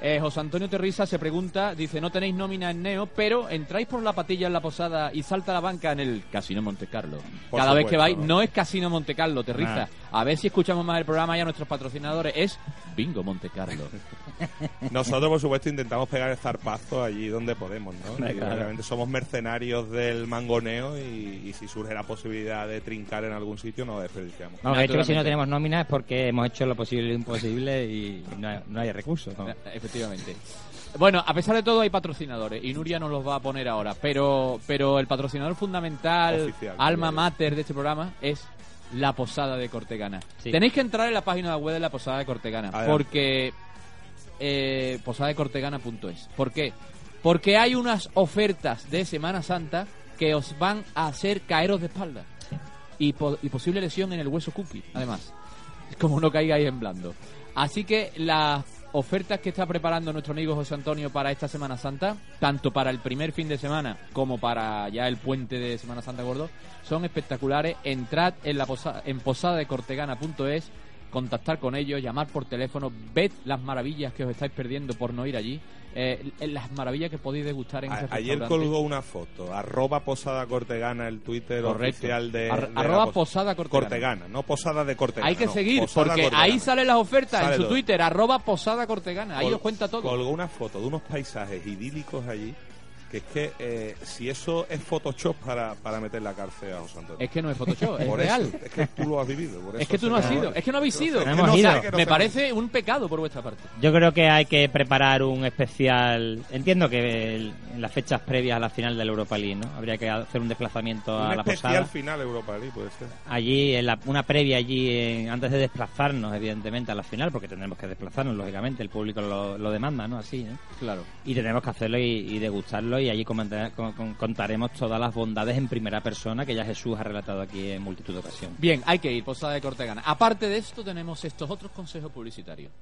Eh, José Antonio Terriza se pregunta, dice, no tenéis nómina en Neo, pero entráis por la patilla en la posada y salta la banca en el Casino Monte Carlo. Por Cada vez que vais, ¿no? no es Casino Monte Carlo, Terriza. Ah. A ver si escuchamos más el programa y a nuestros patrocinadores. Es Bingo Monte Carlo. Nosotros, por supuesto, intentamos pegar el zarpazo allí donde podemos, ¿no? Y claro. Obviamente somos mercenarios del mangoneo y, y si surge la posibilidad de trincar en algún sitio, no desperdiciamos. no, de hecho que si no tenemos nómina es porque hemos hecho lo posible y lo imposible y no hay, no hay recursos ¿no? Eh, Efectivamente. Bueno, a pesar de todo hay patrocinadores y Nuria nos los va a poner ahora, pero pero el patrocinador fundamental, Oficial, alma claro. mater de este programa es la Posada de Cortegana. Sí. Tenéis que entrar en la página web de la Posada de Cortegana Adelante. porque eh. ¿Por qué? Porque hay unas ofertas de Semana Santa que os van a hacer caeros de espalda y, po- y posible lesión en el hueso cookie, además. Como no caigáis en blando. Así que las ofertas que está preparando nuestro amigo José Antonio para esta Semana Santa, tanto para el primer fin de semana como para ya el puente de Semana Santa Gordo, son espectaculares. Entrad en la posa- en posadadecortegana.es, contactar con ellos, llamar por teléfono, ved las maravillas que os estáis perdiendo por no ir allí, eh, las maravillas que podéis degustar en A- ese ayer colgó una foto, arroba Posada Cortegana, el Twitter Correcto. oficial de, Ar- de arroba pos- Posada Cortegana. Cortegana, no Posada de Cortegana. Hay que no, seguir, Posada porque Cortegana. ahí salen las ofertas Sale en su todo. Twitter, arroba posada cortegana. Ahí Col- os cuenta todo. Colgó una foto de unos paisajes idílicos allí, que es que eh, si eso es Photoshop para, para meter la cárcel a José Antonio. Es que no es Photoshop, es Por real. Eso, es que tú lo has vivido. por Es que tú no has me- ido, es que no habéis ido. No No hemos sé, ido. que no me parece un pecado por vuestra parte. Yo creo que hay que preparar un especial. Entiendo que el- en las fechas previas a la final de la Europa League, ¿no? Habría que hacer un desplazamiento a Un la especial posada. final Europa League, puede ser. Allí, en la- una previa allí, en- antes de desplazarnos, evidentemente, a la final, porque tendremos que desplazarnos, lógicamente, el público lo, lo demanda, ¿no? Así, ¿no? Claro. Y tendremos que hacerlo y, y degustarlo y allí contaremos todas las bondades en primera persona que ya Jesús ha relatado aquí en multitud de ocasiones. Bien, hay que ir, posada de Cortegana. Aparte de esto, tenemos estos otros consejos publicitarios.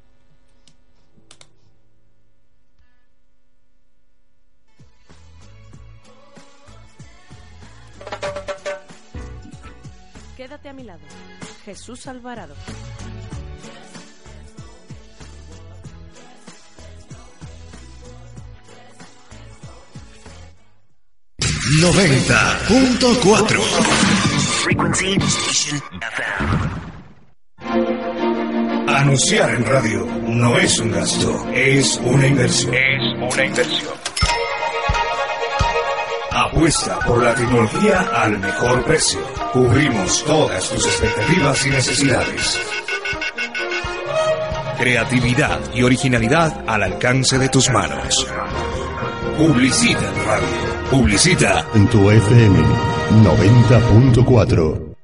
Quédate a mi lado. Jesús Alvarado. Noventa punto cuatro. Frequency Station FM. Anunciar en radio no es un gasto, es una inversión. Es una inversión. Apuesta por la tecnología al mejor precio. Cubrimos todas tus expectativas y necesidades. Creatividad y originalidad al alcance de tus manos. Publicita en radio. Publicita En tu FM 90.4.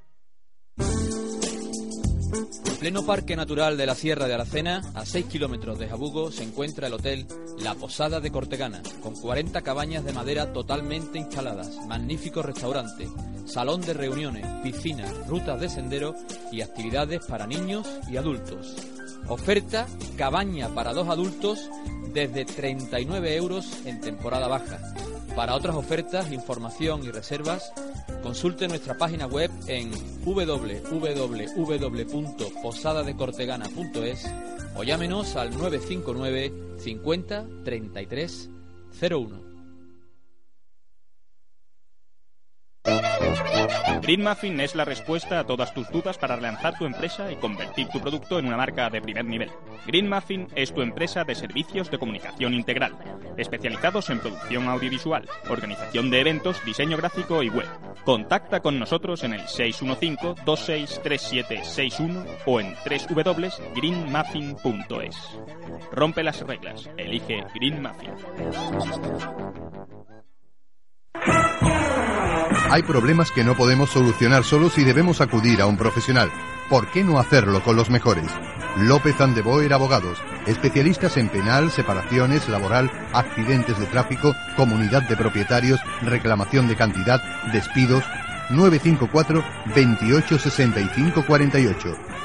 En pleno Parque Natural de la Sierra de Aracena, a 6 kilómetros de Jabugo, se encuentra el hotel La Posada de Cortegana, con 40 cabañas de madera totalmente instaladas, magnífico restaurante, salón de reuniones, piscina, rutas de sendero y actividades para niños y adultos. Oferta cabaña para dos adultos desde 39 euros en temporada baja. Para otras ofertas, información y reservas, consulte nuestra página web en www.posadadecortegana.es o llámenos al 959 50 33 01. Green Muffin es la respuesta a todas tus dudas para relanzar tu empresa y convertir tu producto en una marca de primer nivel. Green Muffin es tu empresa de servicios de comunicación integral, especializados en producción audiovisual, organización de eventos, diseño gráfico y web. Contacta con nosotros en el 615-263761 o en www.greenmuffin.es. Rompe las reglas, elige Green Muffin. Hay problemas que no podemos solucionar solos y debemos acudir a un profesional. ¿Por qué no hacerlo con los mejores? López Andeboer Abogados, especialistas en penal, separaciones, laboral, accidentes de tráfico, comunidad de propietarios, reclamación de cantidad, despidos. 954 28 65 48.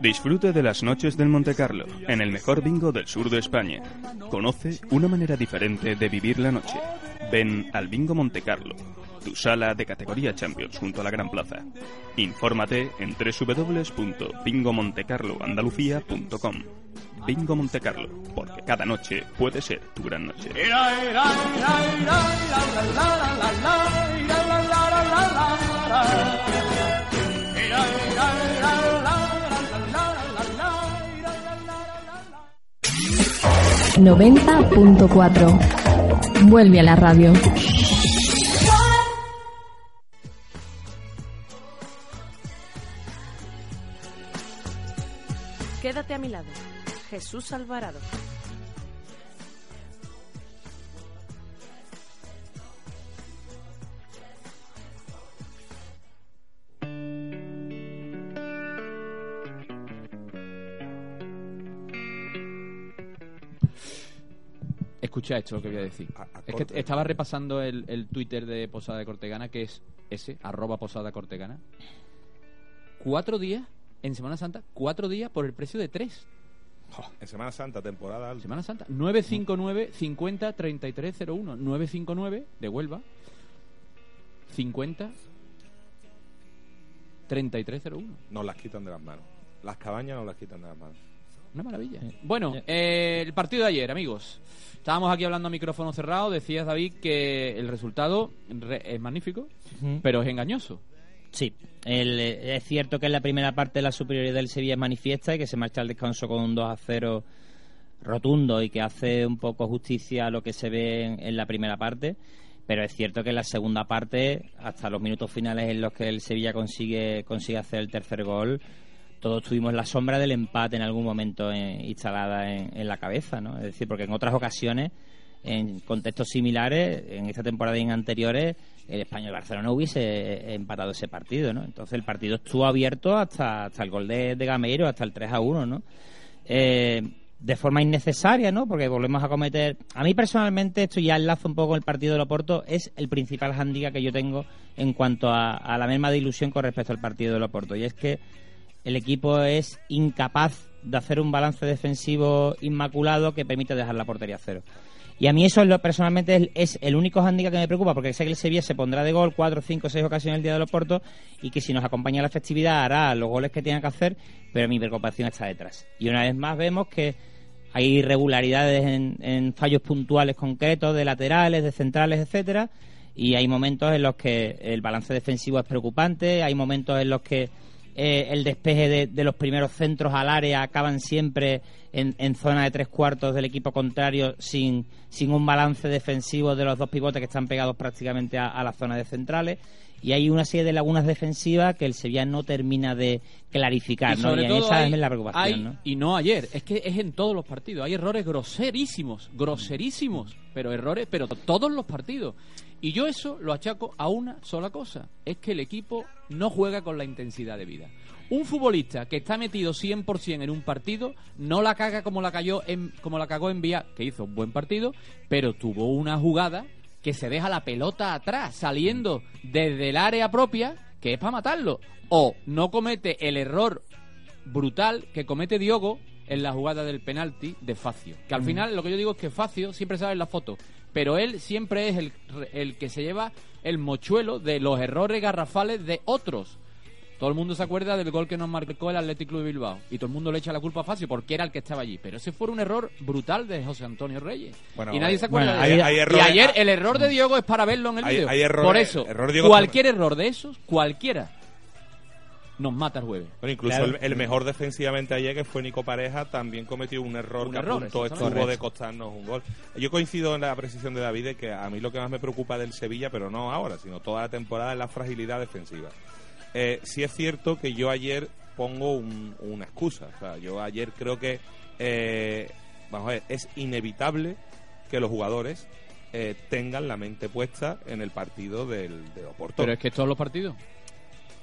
Disfrute de las noches del Monte Carlo, en el mejor bingo del sur de España. Conoce una manera diferente de vivir la noche. Ven al Bingo Monte Carlo, tu sala de categoría Champions junto a la Gran Plaza. Infórmate en www.bingomontecarloandalucía.com. Bingo Monte Carlo, porque cada noche puede ser tu gran noche. Noventa punto cuatro. Vuelve a la radio. Quédate a mi lado. Jesús Alvarado. Escucha esto lo que voy a decir. es que estaba repasando el, el Twitter de Posada de Cortegana, que es ese, arroba Posada Cortegana. Cuatro días, en Semana Santa, cuatro días por el precio de tres. En Semana Santa, temporada alta. Semana Santa. 959 50 3301. 959 de Huelva. 50 3301. Nos las quitan de las manos. Las cabañas nos las quitan de las manos. Una maravilla. Bueno, eh, el partido de ayer, amigos. Estábamos aquí hablando a micrófono cerrado. Decías, David, que el resultado re- es magnífico, pero es engañoso. Sí, el- eh, es cierto que en la primera parte la superioridad del Sevilla es manifiesta y que se marcha al descanso con un 2 a 0 rotundo y que hace un poco justicia a lo que se ve en, en la primera parte. Pero es cierto que en la segunda parte, hasta los minutos finales en los que el Sevilla consigue, consigue hacer el tercer gol, todos tuvimos la sombra del empate en algún momento eh, instalada en, en la cabeza, ¿no? Es decir, porque en otras ocasiones, en contextos similares, en esta temporada y en anteriores, el Español Barcelona hubiese eh, empatado ese partido, ¿no? Entonces el partido estuvo abierto hasta, hasta el gol de, de Gameiro, hasta el 3 a 1, ¿no? Eh, de forma innecesaria, ¿no? Porque volvemos a cometer. A mí personalmente, esto ya enlazo un poco con el partido de Loporto, es el principal handicap que yo tengo en cuanto a, a la misma de ilusión con respecto al partido de Loporto. Y es que el equipo es incapaz de hacer un balance defensivo inmaculado que permite dejar la portería a cero. Y a mí eso es lo, personalmente es, el único hándicap que me preocupa, porque sé que el Sevilla se pondrá de gol cuatro, cinco, seis ocasiones el día de los Portos y que si nos acompaña la festividad hará los goles que tenga que hacer, pero mi preocupación está detrás. Y una vez más vemos que hay irregularidades en, en fallos puntuales concretos de laterales, de centrales, etcétera, y hay momentos en los que el balance defensivo es preocupante, hay momentos en los que eh, el despeje de, los primeros centros al área acaban siempre en, en zona de tres cuartos del equipo contrario sin, sin un balance defensivo de los dos pivotes que están pegados prácticamente a, a la zona de centrales y hay una serie de lagunas defensivas que el Sevilla no termina de clarificar, Y ¿no? sobre y todo esa hay- es la preocupación, hay- ¿no? Y no ayer, es que es en todos los partidos. Hay errores groserísimos, groserísimos, pero errores, pero todos los partidos. Y yo eso lo achaco a una sola cosa, es que el equipo no juega con la intensidad de vida. Un futbolista que está metido 100% en un partido no la caga como la cayó en, como la cagó en Vía, que hizo un buen partido, pero tuvo una jugada que se deja la pelota atrás, saliendo desde el área propia, que es para matarlo. O no comete el error brutal que comete Diogo en la jugada del penalti de Facio. Que al Mm. final lo que yo digo es que Facio siempre sabe en la foto, pero él siempre es el, el que se lleva el mochuelo de los errores garrafales de otros. Todo el mundo se acuerda del gol que nos marcó el Athletic Club de Bilbao y todo el mundo le echa la culpa a Facio porque era el que estaba allí. Pero ese fue un error brutal de José Antonio Reyes. Bueno, y nadie se acuerda bueno, de hay- y ayer el error de Diogo es para verlo en el Hay- vídeo. hay errores- Por eso, error de cualquier error de esos, cualquiera, nos mata el jueves. Bueno, incluso Claro. el, el mejor defensivamente ayer, que fue Nico Pareja, también cometió un error Un que error, a punto exactamente. estuvo de Correcto. costarnos un gol. Yo coincido en la precisión de David de que a mí lo que más me preocupa del Sevilla, pero no ahora, sino toda la temporada, es la fragilidad defensiva. Eh, sí es cierto que yo ayer pongo un- una excusa. O sea, yo ayer creo que, eh, vamos a ver, es inevitable que los jugadores eh, tengan la mente puesta en el partido del, de Oporto. Pero es que todos los partidos.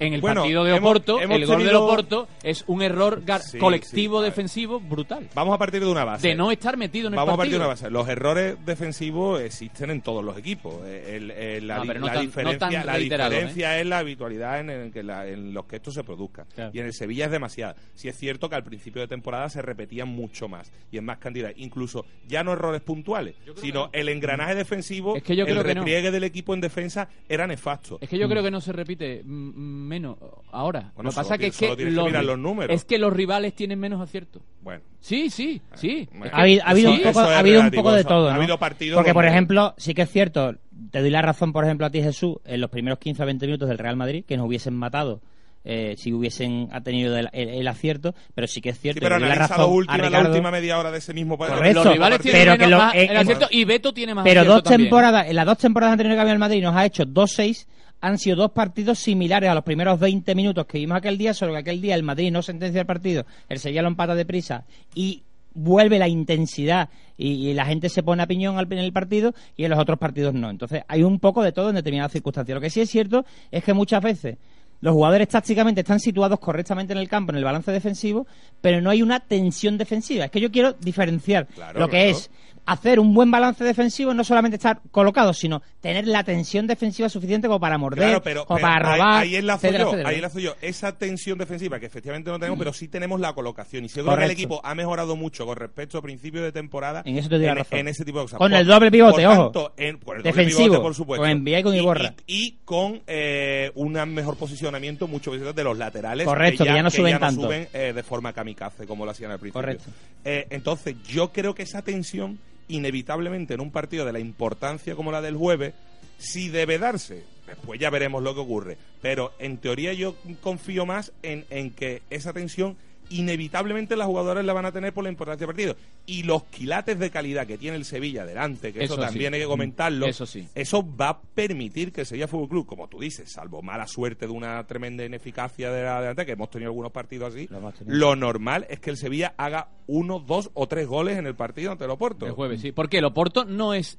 En el Bueno, partido de Oporto, hemos el gol de Oporto es un error Sí, colectivo sí, defensivo brutal. Vamos a partir de una base. De no estar metido en el Vamos a partir partido. de una base. Los errores defensivos existen en todos los equipos. El- el- la No, di- pero no la tan- no diferencia, la ¿eh? es la habitualidad en, el que la- en los que esto se produzca. Claro. Y en el Sevilla es demasiado. Si es cierto que al principio de temporada se repetían mucho más y en más cantidad. Incluso ya no errores puntuales, sino el engranaje defensivo, Es que yo el creo que no. repliegue del equipo en defensa era nefasto. Es que yo creo que no se repite mm, mm, menos ahora. Bueno, Lo que pasa que es que, los, números. es que los rivales tienen menos aciertos. Bueno. Sí, sí, sí. Es que- Ha habido, ha habido sí, un poco, ha habido un poco de eso- todo, ha ¿no? habido partidos Porque, por ejemplo, sí que es cierto, te doy la razón, por ejemplo, a ti, Jesús, en los primeros 15 o 20 minutos del Real Madrid, que nos hubiesen matado eh, si hubiesen ha tenido el, el- el acierto, pero sí que es cierto. Sí, pero la razón última, la última media hora de ese mismo partido. Correcto. los rivales tienen pero menos que lo- más el acierto y Beto tiene más Pero acierto dos también. temporadas, en las dos temporadas anteriores que había el Madrid nos ha hecho 2-6, han sido dos partidos similares a los primeros 20 minutos que vimos aquel día, solo que aquel día el Madrid no sentencia el partido, el Sevilla lo empata deprisa y vuelve la intensidad y, y la gente se pone a piñón al- en el partido y en los otros partidos no. Entonces hay un poco de todo en determinadas circunstancias. Lo que sí es cierto es que muchas veces los jugadores tácticamente están situados correctamente en el campo, en el balance defensivo, pero no hay una tensión defensiva. Es que yo quiero diferenciar Claro, lo que claro. es hacer un buen balance defensivo, no solamente estar colocado, sino tener la tensión defensiva suficiente como para morder, Claro, pero, como pero para ahí- robar, ahí, enlazo etcétera, yo, etcétera. ahí enlazo yo. Esa tensión defensiva que efectivamente no tenemos, pero sí tenemos la colocación. Y si yo creo que el equipo ha mejorado mucho con respecto a principios de temporada En eso te doy la en, razón. en ese tipo de cosas. Con Por- el doble pivote, por ojo. tanto, en- por el doble Defensivo, pivote, por supuesto. con Envía y con Iborra. Y, y con eh, un mejor posicionamiento mucho más de los laterales. Correcto, que ya no suben tanto. suben eh, de forma kamikaze, como lo hacían al principio. Correcto. Eh, entonces, yo creo que esa tensión, inevitablemente en un partido de la importancia como la del jueves, sí debe darse. Después ya veremos lo que ocurre. Pero en teoría yo confío más en, en que esa tensión inevitablemente las jugadoras la van a tener por la importancia del partido. Y los quilates de calidad que tiene el Sevilla delante, que eso, Eso sí. también hay que comentarlo, Eso sí. eso va a permitir que el Sevilla Fútbol Club, como tú dices, salvo mala suerte de una tremenda ineficacia de la delante, que hemos tenido algunos partidos así, lo normal es que el Sevilla haga uno, dos o tres goles en el partido ante el Oporto. El jueves, sí. Porque el Oporto no es,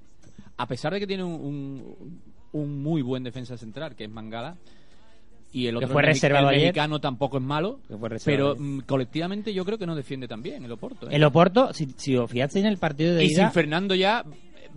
a pesar de que tiene un, un, un muy buen defensa central, que es Mangala, y el Que otro fue el mexi- reservado el ayer. tampoco es malo, Que fue pero ayer. mm, colectivamente yo creo que no defiende tan bien el Oporto. ¿eh? El Oporto, si, si os fijasteis en el partido de y ida, sin Fernando ya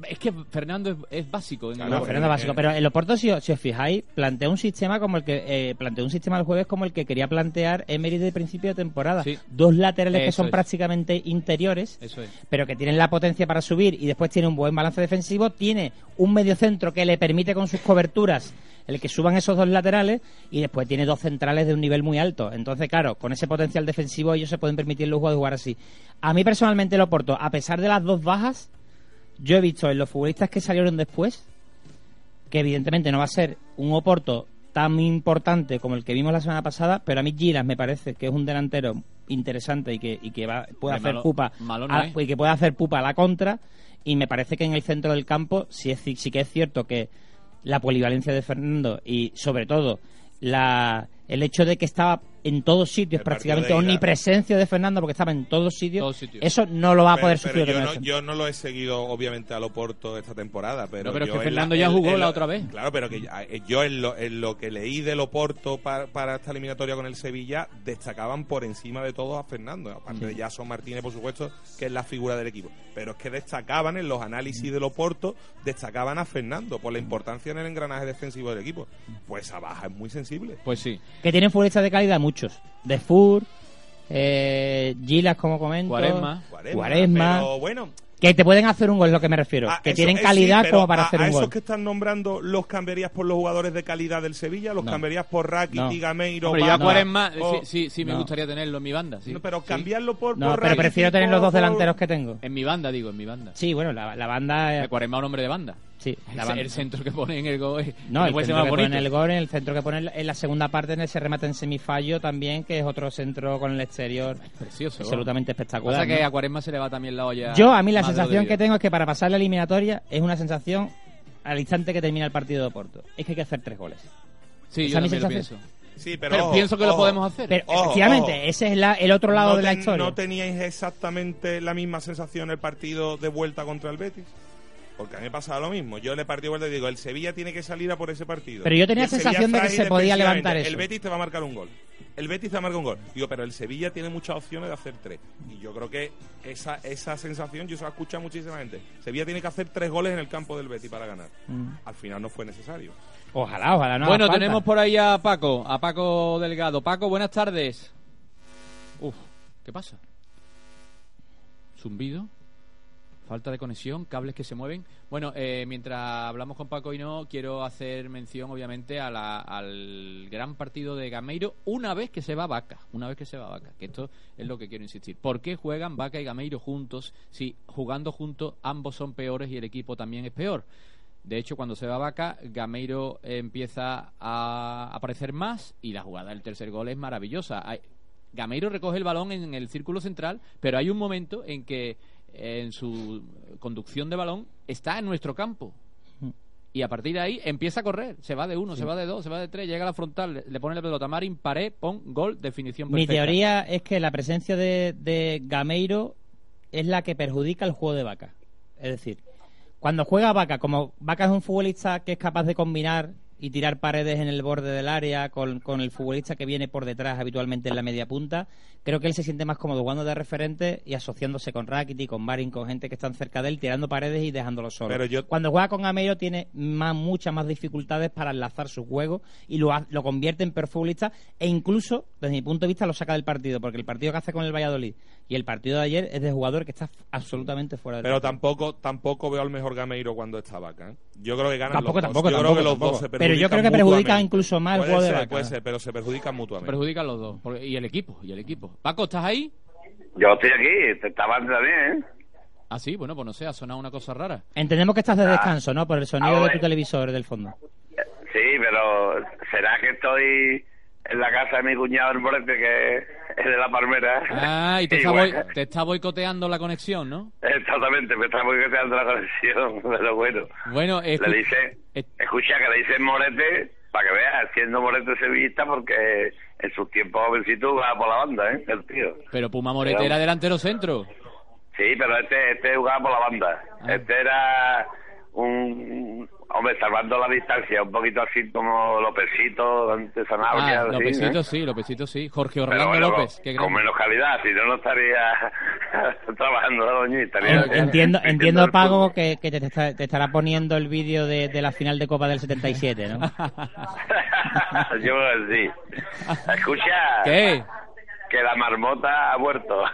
es que Fernando es, es básico. En el No, juego. Fernando básico. Pero el Oporto, si, os- si os fijáis, plantea un sistema como el que eh, planteó un sistema el jueves como el que quería plantear Emery de principio de temporada. Dos laterales que son es. prácticamente interiores, Eso es. pero que tienen la potencia para subir y después tiene un buen balance defensivo. Tiene un mediocentro que le permite con sus coberturas el que suban esos dos laterales y después tiene dos centrales de un nivel muy alto. Entonces, claro, con ese potencial defensivo ellos se pueden permitir lujo de jugar así. A mí personalmente el Oporto, a pesar de las dos bajas, yo he visto en los futbolistas que salieron después que evidentemente no va a ser un Oporto tan importante como el que vimos la semana pasada, pero a mí Giras me parece que es un delantero interesante y que, y que va, puede hacer malo- pupa malo no a- es. y que puede hacer pupa a la contra y me parece que en el centro del campo sí, es, sí que es cierto que la polivalencia de Fernando y sobre todo la el hecho de que estaba en todos sitios El prácticamente de omnipresencia de Fernando porque estaba en todos sitios, Todos sitios. eso no lo va a poder pero sufrir yo, no, yo no lo he seguido, obviamente, al Oporto esta temporada. Pero, No, pero es que Fernando ya jugó la otra vez. Claro, pero que ya- eh, yo en lo, en lo que leí del Oporto para, para esta eliminatoria con el Sevilla, destacaban por encima de todo a Fernando. Aparte de Jason Martínez, por supuesto, que es la figura del equipo. Pero es que destacaban en los análisis del Oporto, destacaban a Fernando por la importancia en el engranaje defensivo del equipo. Pues esa baja es muy sensible. Pues sí. Que tienen futbolistas de calidad muchos. De Fur, eh, Gilas, como comento. Cuaresma. Cuaresma. Pero bueno, Que te pueden hacer un gol, es lo que me refiero. Ah, que eso tienen es, calidad sí, pero como para a, hacer a un esos gol. que están nombrando los cambiarías por los jugadores de calidad del Sevilla, los No. cambiarías por Rakitic, No. Gameiro, Hombre, yo a Cuaresma o- sí, sí, sí me gustaría tenerlo en mi banda. Sí. No, pero cambiarlo por, No, por pero Rakitic, prefiero tener los dos por- delanteros que tengo. En mi banda, digo, en mi banda. Sí, bueno, la, la banda... De Cuaresma un hombre de banda. Sí, la El, banda. el centro que pone en el gol es- No, el centro que pone en el gol, en el centro que pone en la- segunda parte en ese remate en semifallo también, que es otro centro con el exterior Precioso. absolutamente espectacular. Pasa que ¿no? a Cuaresma se le va también la olla. Yo, a mí la sensación que tengo es que para pasar la eliminatoria es una sensación al instante que termina el partido de Oporto. Es que hay que hacer tres goles. Sí, Esa yo también lo pienso. Sí, pero, Pero ojo, pienso que lo podemos hacer. Pero Ojo, efectivamente, ojo. ese es la- el otro lado ¿No de la historia. ¿No teníais exactamente la misma sensación el partido de vuelta contra el Betis? Porque a mí me pasaba lo mismo. Yo en el partido vuelta digo, el Sevilla tiene que salir a por ese partido. Pero yo tenía Y Sevilla sensación de que se podía levantar eso. El Betis te va a marcar un gol. El Betis te va a marcar un gol. Digo, pero el Sevilla tiene muchas opciones de hacer tres. Y yo creo que esa, esa sensación yo se la he escuchado muchísima gente. Sevilla tiene que hacer tres goles en el campo del Betis para ganar. Mm. Al final no fue necesario. Ojalá, ojalá no. bueno, tenemos por ahí a Paco, a Paco Delgado. Paco, buenas tardes. Uf, ¿qué pasa? ¿Zumbido? Falta de conexión, cables que se mueven. Bueno, eh, mientras hablamos con Paco y no, quiero hacer mención, obviamente, a la- al gran partido de Gameiro una vez que se va Vaca. Una vez que se va Vaca, que esto es lo que quiero insistir. ¿Por qué juegan Vaca y Gameiro juntos si jugando juntos ambos son peores y el equipo también es peor? De hecho, cuando se va Vaca, Gameiro empieza a aparecer más y la jugada del tercer gol es maravillosa. Gameiro recoge el balón en el círculo central, pero hay un momento en que en su conducción de balón está en nuestro campo. Y a partir de ahí empieza a correr. Se va de uno, se va de dos, se va de tres, llega a la frontal, le- pone la pelota Marin, pared, pon, gol, definición Mi perfecta. teoría es que la presencia de, de Gameiro es la que perjudica el juego de Vaca. Es decir, cuando juega Vaca, como Vaca es un futbolista que es capaz de combinar y tirar paredes en el borde del área con, con el futbolista que viene por detrás habitualmente en la media punta, creo que él se siente más cómodo jugando de referente y asociándose con Rakitic, con Marin, con gente que están cerca de él, tirando paredes y dejándolo solo. Pero yo- Cuando juega con Gameiro tiene más, muchas más dificultades para enlazar su juego y lo, lo convierte en peor futbolista e incluso, desde mi punto de vista, lo saca del partido, porque el partido que hace con el Valladolid y el partido de ayer es de jugador que está absolutamente fuera del Pero partido. tampoco tampoco veo al mejor Gameiro cuando está Vaca. ¿eh? Yo creo que ganan Tampoco, los dos. tampoco, yo tampoco, creo que los dos se Pero perjudican yo creo que perjudica mutuamente. incluso más el Puede juego de Vaca. Puede ser, pero se perjudican Se mutuamente. perjudican los dos. y el equipo, y el equipo. Paco, ¿estás ahí? Yo estoy aquí, te estaba también, ¿eh? Ah, sí, bueno, pues no sé, ha sonado una cosa rara. Entendemos que estás de descanso, ¿no? Por el sonido Ah, de tu televisor del fondo. Sí, pero ¿será que estoy en la casa de mi cuñado el Morete, que es de la Palmera? Ah, y te, está, Igual- boi- te está boicoteando la conexión, ¿no? Exactamente, me está boicoteando la conexión, pero bueno. Bueno, escu- Le dice, escucha que le dicen Morete, para que veas, siendo Morete sevillista, porque en sus tiempos jovencitos jugaba por la banda, ¿eh? El tío. pero Puma Morete Pero- era delantero centro. Sí, pero este, este jugaba por la banda. Ah. Este era un, hombre, salvando la distancia, un poquito así como Lopecito, Dante Sanabria, Ah, Lopecito ¿eh? sí, Lopecito sí. Jorge Orlando bueno, López. Qué con menos calidad, si no, no estaría trabajando, doña, estaría entiendo, Pago, que, que te, está- te estará poniendo el vídeo de, de la final de Copa del 77, ¿no? Yo sí. Escucha, ¿Qué? que la marmota ha muerto.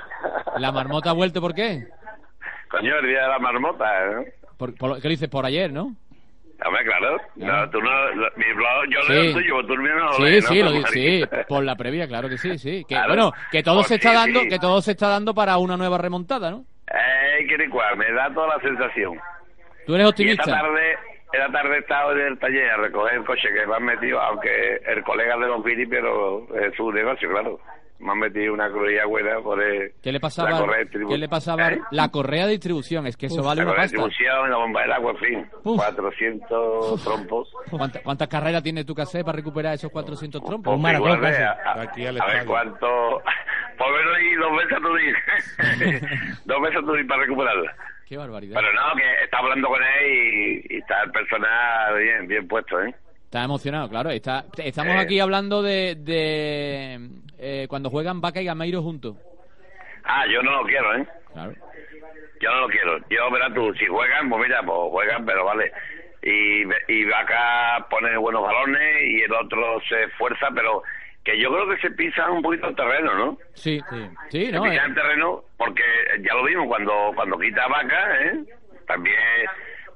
¿La marmota ha vuelto por qué? Coño, el día de la marmota, ¿eh? Por, por lo- ¿Qué lo dices? Por ayer, ¿no? Hombre, claro. No, tú no, lo- mi blog, yo Sí. leo el tuyo, tú no Sí, lees, sí, ¿no? lo sí, por la previa, claro que sí, sí. Que, Claro. bueno, que todo Pues se está sí, dando, que todo se está dando para una nueva remontada, ¿no? Eh, que ni cuál, me da toda la sensación. Tú eres Y esta optimista. tarde, esta tarde he estado en el taller a recoger el coche que me han metido, aunque el colega de los pero es su negocio, claro. Me han metido una crujía buena por el, ¿Qué le la pasaba? correa de ¿Qué le pasaba? ¿Eh? La correa de distribución, es que eso vale la una correa de pasta. distribución, la bomba del agua, en fin. 400 trompos. ¿Cuánta- ¿Cuántas carreras tienes tú que hacer para recuperar esos 400 trompos? Pues igual, eh, a, ver cuánto... Por menos y dos veces a tu dos veces a tu para recuperarla. Qué barbaridad. Pero no, que está hablando con él y, y está el personal bien, bien puesto, ¿eh? Está emocionado, claro. Está, estamos Eh. aquí hablando de, de eh, cuando juegan Vaca y Gameiro juntos. Ah, yo no lo quiero, ¿eh? Claro. Yo no lo quiero. Yo, verás tú, si juegan, pues mira, pues juegan, pero vale. Y, y Vaca pone buenos balones y el otro se esfuerza, pero que yo creo que se pisa un poquito el terreno, ¿no? Sí, sí. Sí, se ¿no? pisa Eh, el terreno porque ya lo vimos cuando cuando quita Vaca, ¿eh? También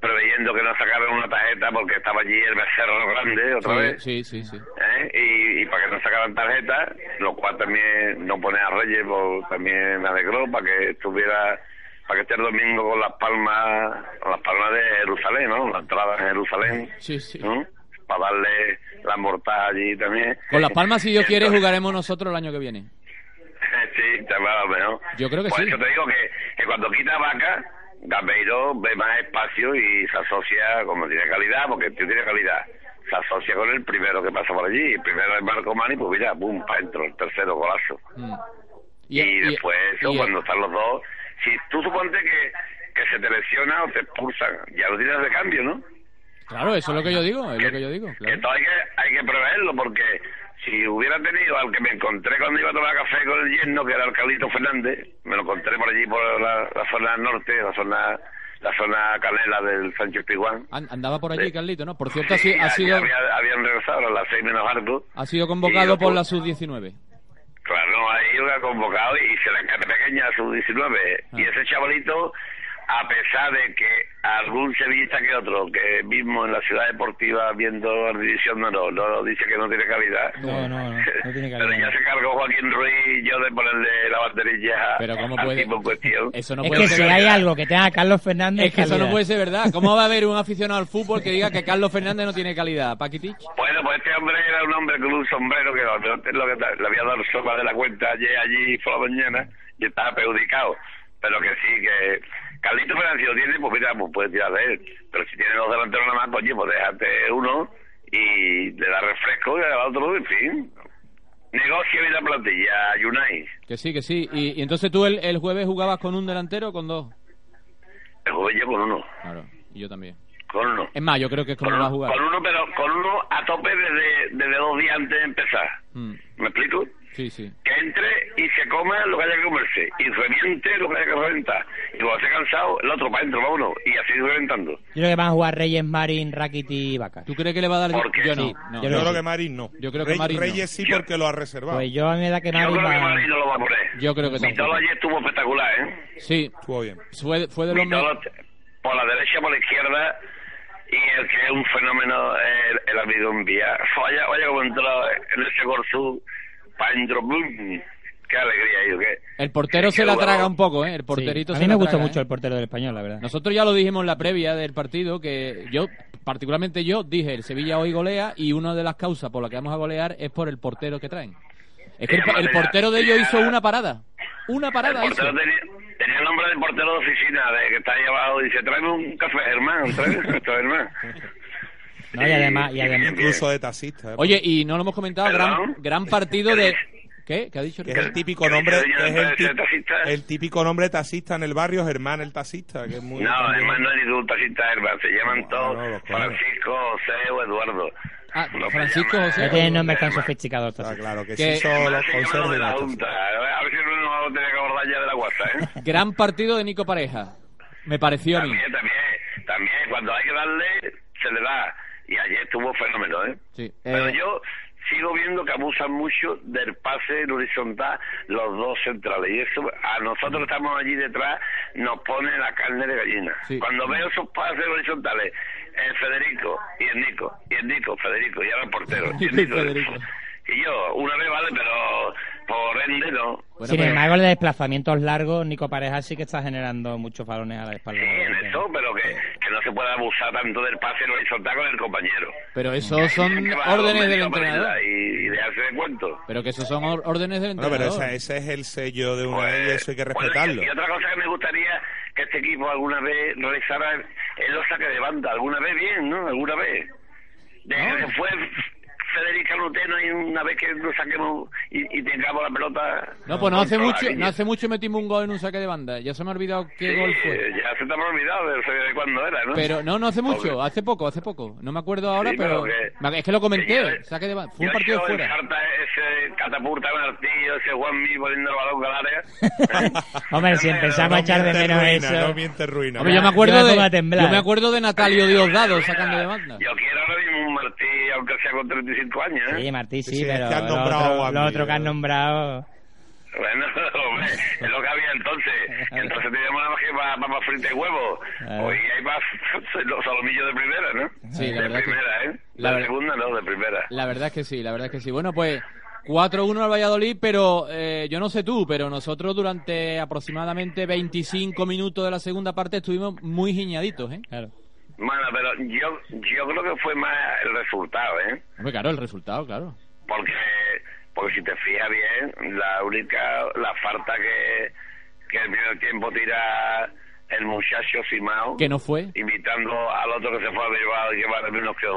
preveyendo que no sacaran una tarjeta porque estaba allí el becerro grande otra sí, vez. sí, sí, sí. ¿eh? Y, y para que no sacaran tarjeta, lo cual también no pone a Reyes, pues también me alegró para que estuviera, para que esté el domingo con las palmas, con las palmas de Jerusalén, ¿no? La entrada en Jerusalén, Sí, sí. ¿no? Para darle la mortaja allí también. Con Las Palmas, si Dios quiere, jugaremos nosotros el año que viene. sí, te va a lo mejor. Yo creo que Por sí. eso te digo que, que cuando quita vaca, Gameiro ve más espacio y se asocia, como tiene calidad, porque el tío tiene calidad, se asocia con el primero que pasa por allí. El primero es Marco Mani, pues mira, pum, para adentro, el tercero golazo. Mm. Y, después eso, y- cuando están los dos, si tú suponte que, que se te lesiona o te expulsan, ya lo tienes de cambio, ¿no? Claro, eso es lo que yo digo, es lo que yo digo. claro. Esto hay que, hay que preverlo porque si hubiera tenido al que me encontré cuando iba a tomar café con el yerno, que era el Carlito Fernández, me lo encontré por allí, por la, la zona norte, la zona la zona canela del Sánchez Piguán. An- Andaba por allí, Carlito, ¿no? Por cierto, ha, Sí, ha sido, había- habían regresado a las seis menos algo. ha sido convocado por la sub-19. Claro, ahí lo ha convocado y se le encanta pequeña a sus 19. Ah. Y ese chavalito, a pesar de que algún sevillista que otro, que mismo en la ciudad deportiva viendo la división no, no, no dice que no tiene calidad. No, no, no, no tiene Pero ya se cargó Joaquín Ruiz y yo de ponerle la banderilla Pero ¿cómo puede- tipo en cuestión. Eso no es puede que ser si hay algo que tenga a Carlos Fernández, Es que eso no puede ser verdad. ¿Cómo va a haber un aficionado al fútbol que diga que Carlos Fernández no tiene calidad? Paquitich. Bueno, pues este hombre era un hombre con un sombrero que lo que le había dado sopa de la cuenta ayer allí por la mañana y estaba perjudicado. Pero que sí, que Carlito Fernández si lo tiene, pues mira, pues puede tirar de él. Pero si tiene dos delanteros nada más, coño, pues déjate uno y le da refresco y le da otro, en fin. Negocia bien la plantilla, Unai. Que sí, que sí. Y, y entonces tú el, el jueves jugabas con un delantero o con dos. El jueves yo con uno, Claro, y yo también. con uno. Es más, yo creo que es Con va a uno, jugar. con uno, pero con uno a tope desde, desde dos días antes de empezar. Mm, ¿Me explico? Sí, sí. que entre y se coma lo que haya que comerse y reviente lo que haya que reventar y cuando esté cansado el otro para adentro para uno y así reventando Yo creo que van a jugar Reyes, Marín, Rakitic y Vaca. ¿Tú crees que le va a dar... ¿Por qué? Yo no. Sí, no. yo Yo creo sí. que Marín no. Yo creo que Rey- Marín no. Reyes sí Yo- porque lo ha reservado. Pues yo a mí da que yo Marín creo que va... Madrid no lo va a poner Yo creo que Vitolo tampoco. ayer estuvo espectacular ¿eh? Sí, Estuvo bien. fue, fue de los... me- Vitolo por la derecha por la izquierda y el que es un fenómeno el, el amigo Envía vaya, vaya como entró en ese Gorzú ¡bum! qué alegría yo que El portero qué se la traga un poco, ¿eh? El Sí. porterito A se mí me la traga, mucho ¿eh? el portero del español, la verdad. Nosotros ya lo dijimos en la previa del partido que yo, particularmente yo, dije el Sevilla hoy golea y una de las causas por las que vamos a golear es por el portero que traen. Es que el, Sí, el portero de ellos hizo una parada. Una el parada hizo. portero tenía, tenía el nombre del portero de oficina de que está ahí abajo dice tráeme un café Germán tráeme un café Germán No, y además, y además Bien, bien. Incluso de taxista. ¿eh? Oye, y no lo hemos comentado, gran, gran partido de ¿Qué? ¿Qué ha dicho? Que es el típico nombre, Que es el, típico nombre taxista en el barrio, Germán el taxista, que es muy No, también- además no hay ningún taxista Herman, se llaman No, todos no. Francisco, José o Eduardo. Ah, No Francisco José. No tiene nombres tan sofisticados. Ah, claro, que, Que- sí son los conserjes de la Junta. A ver si uno no lo tiene que acordar ya de la guasa, ¿eh? Gran partido de Nico Pareja. Me pareció a mí. También, también, también, cuando hay que darle, se le da. Y ayer estuvo fenómeno, ¿eh? Sí. Pero Eh, yo sigo viendo que abusan mucho del pase en horizontal los dos centrales. Y eso, a nosotros estamos allí detrás, nos pone la carne de gallina. Sí. Cuando veo esos pases horizontales, el Federico y el Nico, y el Nico, Federico, y ahora el portero. y el Nico. Federico. Y yo, una vez vale, pero por ende no. Bueno, Sin pero- embargo, el de desplazamientos largos, Nico Pareja sí que está generando muchos balones a la espalda. Sí, en eso, pero que, que no se puede abusar tanto del pase horizontal con el compañero. Pero esos son órdenes del entrenador. Y, y dejarse de cuento. Pero que esos son órdenes del Bueno, pero entrenador. ese, es el sello de una Pues, y eso hay que bueno, respetarlo. y otra cosa que me gustaría que este equipo alguna vez realizara es los saques de banda. Alguna vez bien, ¿no? Alguna vez. Desde No. que se fue Federica Luteno y una vez que lo saquemos y, y tengamos la pelota... No, pues no hace mucho, no hace mucho metimos un gol en un saque de banda. Ya se me ha olvidado qué Sí, gol fue. Ya se te ha olvidado de, de cuándo era, ¿no? Pero no, no hace mucho, hace poco, hace poco. No me acuerdo ahora, Sí, pero, pero que- es que lo que comenté. yo- saque de banda. Fue un partido fuera. el Sarta ese catapulta Martillo, ese Juanmi poniendo el balón al área. Hombre, si empezamos a echar de menos ruina, eso. No mientes ruina. Hombre, yo me Yo acuerdo me de, yo me acuerdo de Natalio Diosdado sacando de banda. Yo quiero ahora mismo un Martí, aunque sea con 35 años, ¿eh? Sí, Martí, sí, Sí, pero que han lo otro, lo otro que han ¿no? nombrado... Bueno, hombre, es lo que había entonces. Entonces teníamos nada más que para papas fritas y huevos. Hoy hay más los salomillos de primera, ¿no? Sí, la de verdad que- primera, ¿eh? la La, ver- segunda no, de primera. La verdad es que sí, la verdad es que sí. Bueno, pues 4-1 al Valladolid, pero eh, yo no sé tú, pero nosotros durante aproximadamente 25 minutos de la segunda parte estuvimos muy giñaditos, ¿eh? Claro. Bueno, pero yo, yo creo que fue más el resultado, ¿eh? Hombre, claro, el resultado, claro. Porque, porque si te fijas bien, la única, la falta que, que el primer tiempo tira el muchacho Simao, Que no fue, imitando al otro que se fue a que va a menos que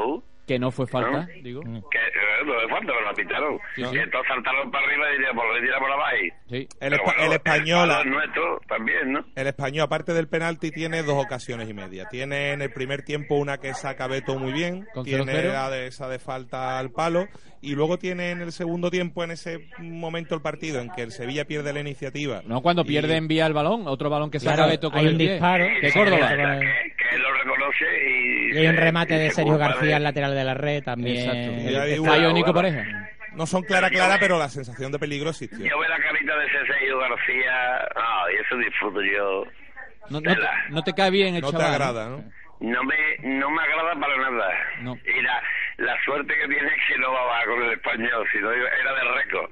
que no fue falta, digo. que eh, no le falta, pero la pitaron. Sí, sí. Y entonces saltaron para arriba y dirían, por que tira por abajo. Sí. El, espa- bueno, el español, es nuestro también, ¿no? el español, aparte del penalti, tiene dos ocasiones y media. Tiene en el primer tiempo una que saca Beto muy bien, Con tiene 0-0. la de esa de falta al palo, y luego tiene en el segundo tiempo, en ese momento el partido en que el Sevilla pierde la iniciativa. No, cuando Y- pierde envía el balón, otro balón que saca Claro, Beto con hay el disparo. De Sí, Córdoba. Que, que él lo reconoce y... Y hay un remate y de se Sergio García al lateral de la red también. Exacto. Fallo Nico. Pareja. No son clara clara, pero la sensación de peligro existió. Yo veo la carita de ese Sergio García, ah, y eso disfruto yo. No, no, te, no te cae bien el No te chaval. agrada, ¿no? No me, no me agrada para nada. No. Y la, la suerte que tiene es que no va a bajar con el español, sino era de récord.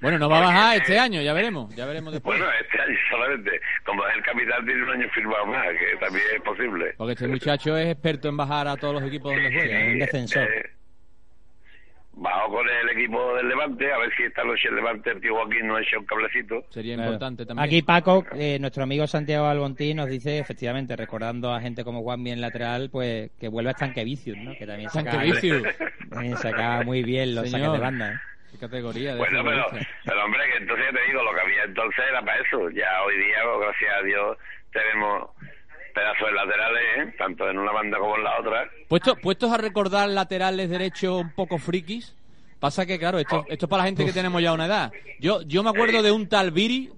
Bueno, no va a bajar Porque, este año, ya veremos, ya veremos después. Bueno, este año solamente. Como es el capitán, tiene un año firmado más, que también es posible. Porque este muchacho es experto en bajar a todos los equipos donde juega. un defensor. Eh, Bajo con el equipo del Levante, a ver si esta noche el Levante, el tío Joaquín, no echa un cablecito. Sería Claro. importante también. Aquí Paco, eh, nuestro amigo Santiago Albontín, nos dice, efectivamente, recordando a gente como Juan bien lateral, pues que vuelve a Estanquevicius, ¿no? Que también sacaba, también sacaba muy bien los Señor. saques de banda. ¿eh? Qué categoría de Bueno, pero, pero hombre, que entonces ya te digo, lo que había entonces era para eso. Ya hoy día, pues, gracias a Dios, tenemos pedazos de laterales, ¿eh? tanto en una banda como en la otra. Puesto- puestos a recordar laterales derechos un poco frikis, pasa que, claro, esto, esto es para la gente que tenemos ya una edad. Yo yo me acuerdo de un tal Viri,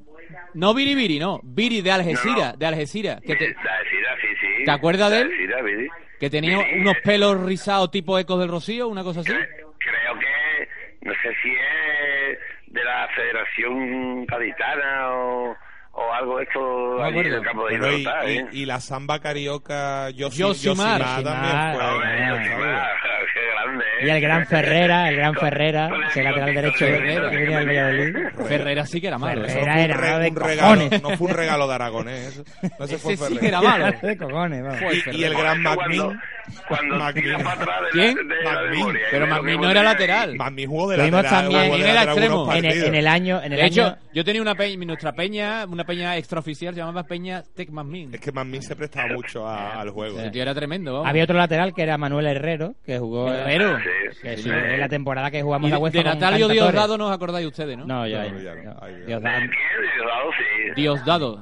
no Viri Viri, no, Viri de Algeciras, de Algeciras, que, te- de Sira, sí, sí. ¿Te acuerdas de La él? Sira, Vidi. que tenía Viri, unos pelos rizados tipo ecos del Rocío, una cosa así. cre- creo que, no sé si es de la Federación Gaditana o, o algo de esto No me allí en el acuerdo. campo de Bueno, y, Gibraltar, ¿eh? y- y la samba carioca Yosi- Yosimar. Yosimar también Yosimar. fue. Hombre, Yosimar, qué grande, ¿eh? Y el gran Ferrera, el gran Ferrera, ese lateral derecho de que Ferrera, venía del Valladolid. Ferrera sí que era malo. Ferrera era malo de un regalo, cojones. no fue un regalo de Aragonés. eso. No se fue Ese sí que era malo. de cojones, vamos. Joder, Y, y el Ferrera. gran Macmillan. Cuando tira para atrás de, ¿Quién? la, de la memoria. Pero que no era lateral. de también- jugó de Era lateral extremo. algunos En, el- partidos. en el año, en el De hecho, año yo tenía una peña, nuestra peña, una peña extraoficial, se llamaba Peña Tecmasmin. Es que Magmin se prestaba mucho a- al juego. El tío era tremendo, vamos. había otro lateral que era Manuel Herrero, que jugó Herrero. Sí, que sí, sí, sí. en la temporada que jugamos Y la de, UEFA de Natalio. Diosdado no os acordáis ustedes, ¿no? No, ya, No, no. Diosdado. Diosdado, sí. Diosdado.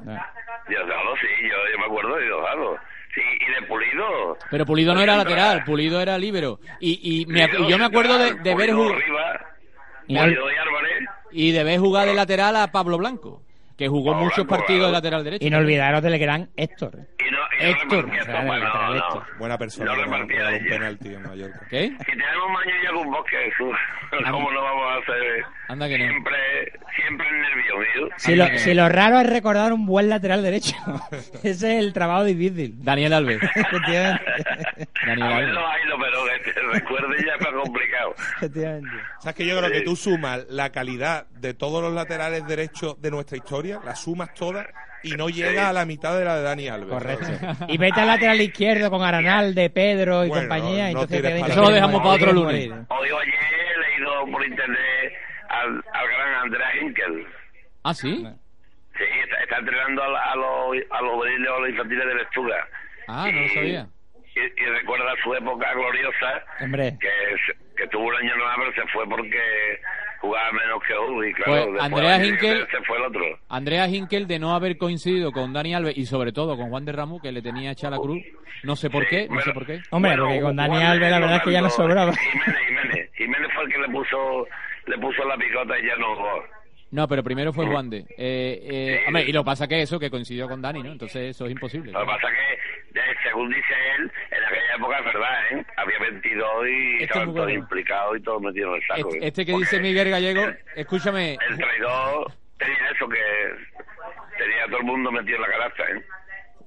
Diosdado, sí, yo, yo me acuerdo de Diosdado. Y de Pulido. Pero Pulido no era lateral, Pulido era líbero. Y, y, me- y yo me acuerdo de, de ver Pulido ju- arriba, Y no- Pulido y Álvarez. y de ver jugar de lateral a Pablo Blanco, que jugó muchos partidos de lateral derecho. Y no olvidaros del gran Héctor. Y no, y no Héctor, repartía o sea, esto, del bueno, lateral no, Héctor. Buena persona. No regaló un penalti en Mallorca. ¿Qué? Si tenemos mañana ya con Bosque, Jesús, ¿cómo no vamos a hacer Anda que no. siempre, siempre nervioso? Si lo, si lo raro es recordar un buen lateral derecho. Ese es el trabajo difícil. Daniel Alves. Efectivamente. Daniel Alves. ahí, lo- pero que te recuerde ya es más complicado. Efectivamente. O sea, es que yo creo que tú sumas la calidad de todos los laterales derechos de nuestra historia, las sumas todas y no llega a la mitad de la de Dani Alves. Correcto. Y vete al lateral izquierdo con Aranal, de Pedro y Bueno, compañía. no entonces te- Eso lo dejamos para otro lunes. Hoy, oye, he leído por internet al, al gran Andrea Hinkel. Ah, sí. Sí, está, está entrenando a, los a los juveniles o a los infantiles de Lechuga. Ah, no lo sabía. Y, y recuerda su época gloriosa, Hombre. que, tuvo un año nada, pero se fue porque jugaba menos que. Y claro, Pues, después Andrea Hinkel- se fue el otro. Andrea Hinkel, de no haber coincidido con Dani Alves y sobre todo con Juan de Ramos, que le tenía hecha la cruz, no sé por qué, no sé por qué. Hombre, Bueno, porque con Dani Juan Alves la verdad es que ya no sobraba. Jiménez, Jiménez. Jiménez fue el que le puso, le puso la picota y ya no jugó. No, pero primero fue Juan de. Eh, eh, Sí. hombre, y lo pasa que eso, que coincidió con Dani, ¿no? Entonces eso es imposible. Lo que pasa que, eh, según dice él, en aquella época es verdad, ¿eh? Había 22 y Este es estaban todos implicados y todos metidos en el saco. Este, ¿eh? este que dice Miguel Gallego, escúchame, El traidor tenía eso que tenía a todo el mundo metido en la canasta, ¿eh?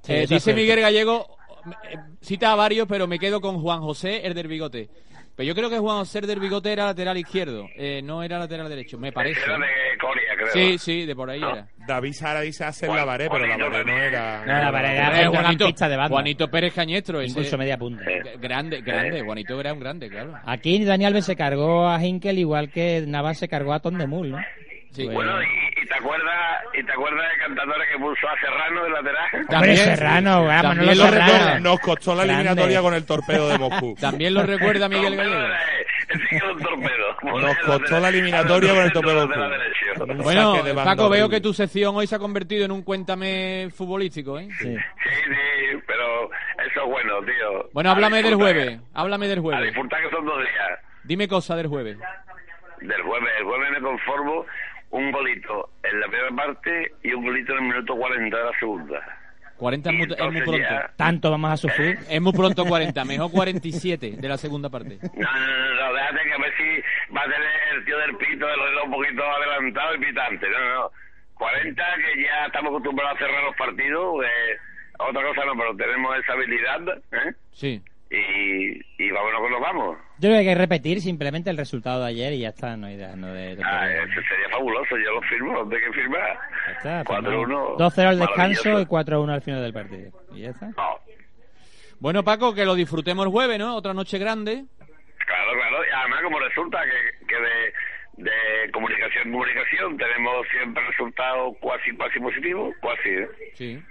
Sí, eh, dice. Miguel Gallego, eh, cita a varios, pero me quedo con Juan José, el del bigote. Pero yo creo que Juan José el del bigote era lateral izquierdo, eh, no era lateral derecho, me parece. Era de Coria, creo. Sí, sí, de por ahí No. era. David Sara dice hacer Juan- la varé, pero la varé no era. No, la Varé era Eh, centrocampista Juanito, de banda. Juanito Pérez Cañestro, ese- Incluso media punta. Eh. grande, grande, Juanito era un grande, claro. Aquí Dani Alves se cargó a Hinkel igual que Navas se cargó a Tondemul, ¿no? Sí. Bueno, y, y te acuerdas y te acuerdas de cantadores que puso a Serrano de lateral? Hombre, También- Serrano, vamos, también no lo. Serrano. Nos costó la Grande. eliminatoria con el torpedo de Moscú. También lo recuerda Miguel Gallego. Nos costó la eliminatoria con el torpedo de la. Bueno, Paco, veo que tu sección hoy se ha convertido en un cuéntame futbolístico, ¿eh? Sí. Sí, sí, pero eso es bueno, tío. Bueno, A háblame del jueves, háblame del A jueves. disfrutar que son dos días. Dime cosa del jueves. Del jueves, el jueves me conformo un golito en la primera parte y un golito en el minuto 40 de la segunda. 40 es muy, es muy Entonces pronto. ya- Tanto vamos a sufrir. Es muy pronto 40, mejor 47 de la segunda parte. No, no, no, no, déjate que a ver si va a tener el tío del pito del reloj un poquito adelantado y pitante. No, no, no. 40 que ya estamos acostumbrados a cerrar los partidos. Eh, otra cosa no, pero tenemos esa habilidad. ¿eh? Sí. Y, y vámonos que nos vamos. Yo creo que hay que repetir simplemente el resultado de ayer y ya está, no hay de, no de, de- Ah, eso sería fabuloso, yo lo firmo, ¿dónde hay que firmar? ya está, 4-1. 2-0 al descanso y 4-1 al final del partido. Y ya está. No, Bueno, Paco, que lo disfrutemos el jueves, ¿no? Otra noche grande. claro, claro. Y además, como resulta que, que de, de comunicación en comunicación tenemos siempre resultados cuasi, cuasi positivos, cuasi, ¿eh? Sí.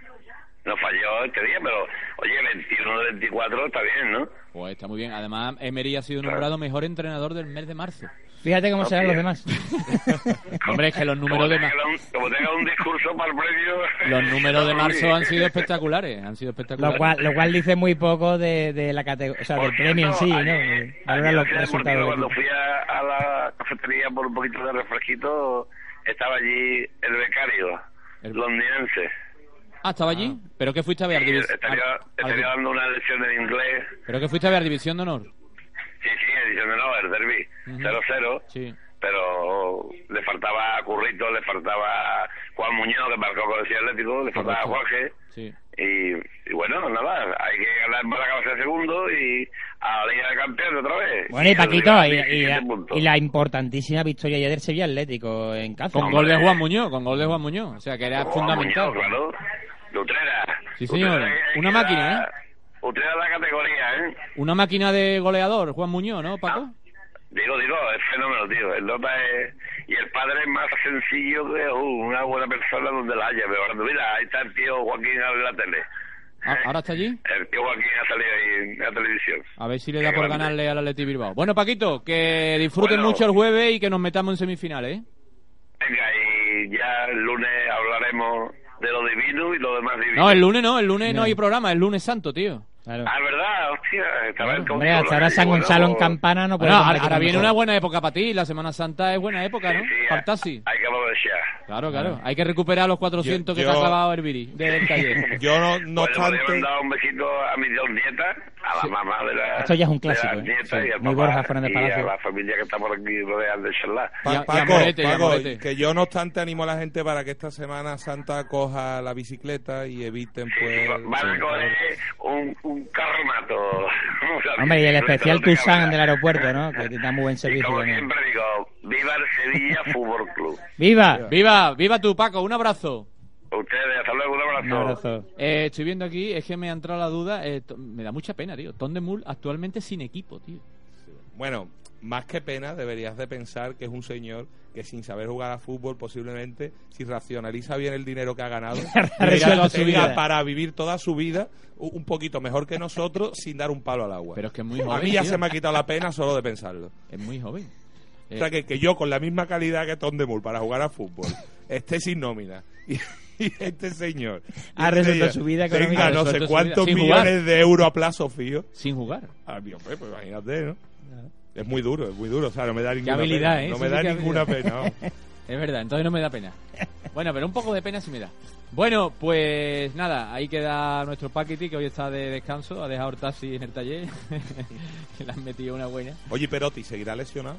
Nos falló este día, pero oye, 21 de 24 está bien, ¿no? Pues está muy bien. Además, Emery ha sido nombrado mejor entrenador del mes de marzo. Fíjate cómo No, serán los tío. demás. Hombre, es que los Como números de, ma- tenga, un, como tenga un discurso para el premio. los números de marzo han sido espectaculares. Han sido espectaculares. Lo cual, lo cual dice muy poco de, de la categoría, o sea, del Por premio en cierto, sí, ¿no? ayer- Valora ayer los resultados Cuando fui a, a la cafetería por un poquito de refresquito, estaba allí el becario El- londinense. Ah, estaba allí. ¿Pero qué fuiste a ver? Y Divis- estaría, estaría dando una lección en inglés. ¿Pero qué fuiste a ver? División de Honor. Sí, sí, edición de no, el derby. Ujú. 0-0. Sí. Pero le faltaba a Currito, le faltaba Juan Muñoz, que marcó con el Atlético, le faltaba a Correcto. Jorge. Sí. Y, y bueno, nada, hay que ganar para acabar segundo y a la Liga de Campeones otra vez. Bueno, y el Paquito, y, y 17 la, y la importantísima victoria ayer del Sevilla Atlético en casa. Con gol de Juan Muñoz, con gol de Juan Muñoz. O sea, que era Juan fundamental. Muñoz, claro. Lutrera. Sí, señor. Lutrera Una máquina, ¿eh? da la categoría, ¿eh? Una máquina de goleador, Juan Muñoz, ¿no, Paco? Digo, digo, es fenómeno, tío. El nota es... Y el padre es más sencillo que uh, una buena persona donde la haya. Pero mira, ahí está el tío Joaquín en la tele. Ah, ¿Ahora está allí? El tío Joaquín ha salido ahí en la televisión. A ver si le da Qué por grande. ganarle al Atleti Bilbao. Bueno, Paquito, que disfruten Bueno. mucho el jueves y que nos metamos en semifinales, ¿eh? Venga, y ya el lunes hablaremos de lo divino y lo demás divino. No, el lunes no, el lunes no hay programa, el lunes santo, tío. Ah, verdad, hostia. El Hombre, hasta ahora San Gonzalo en campana no puede Bueno, ahora, ahora viene una buena época para ti, la Semana Santa es buena época, ¿no? Partasi. Hay que aprovechar. Claro, claro. Hay que recuperar los 400 que Yo- te ha clavado Herbiri del taller. Yo no, no Pues le obstante... mandar un besito a mis dos nietas, a la mamá de la Esto ya es un clásico, ¿eh? Sí, y muy Borja Fernández y Palacio. a la familia que está por aquí rodeada de charlar. Pa- Paco, Paco, que yo no obstante animo a la gente para que esta Semana Santa coja la bicicleta y eviten pues... Van a coger un, un Hombre, y el especial Tucson del aeropuerto, ¿no? Que da muy buen servicio Como también. siempre digo, viva el Sevilla Fútbol Club. ¡Viva! ¡Viva! ¡Viva tú, Paco! Un abrazo. Ustedes, hasta luego, un abrazo. Eh, estoy viendo aquí, es que me ha entrado la duda, eh, me da mucha pena, tío. Tom de Mul actualmente sin equipo, tío. Bueno, más que pena, deberías de pensar que es un señor que sin saber jugar a fútbol, posiblemente, si racionaliza bien el dinero que ha ganado, tenga- su tenga vida. para vivir toda su vida un poquito mejor que nosotros sin dar un palo al agua. Pero es que es muy A joven, mí ya tío. se me ha quitado la pena solo de pensarlo. Es muy joven. O sea, que, que yo con la misma calidad que Tom de Mul para jugar a fútbol esté sin nómina y, y este señor Ha este resuelto señor su vida tenga económica. no Resuelto sé cuántos millones jugar. de euros a plazo fijo. Sin jugar. Ah, mi hombre, pues imagínate, ¿no? Es muy duro, es muy duro. O sea, no me da Qué ninguna habilidad, pena. ¿eh? No Eso me sí da ninguna habilidad. pena. Es verdad, entonces no me da pena. Bueno, pero un poco de pena sí me da. Bueno, pues nada, ahí queda nuestro Paquiti que hoy está de descanso, ha dejado el taxi en el taller, que le han metido una buena. Oye, Perotti, ¿seguirá lesionado?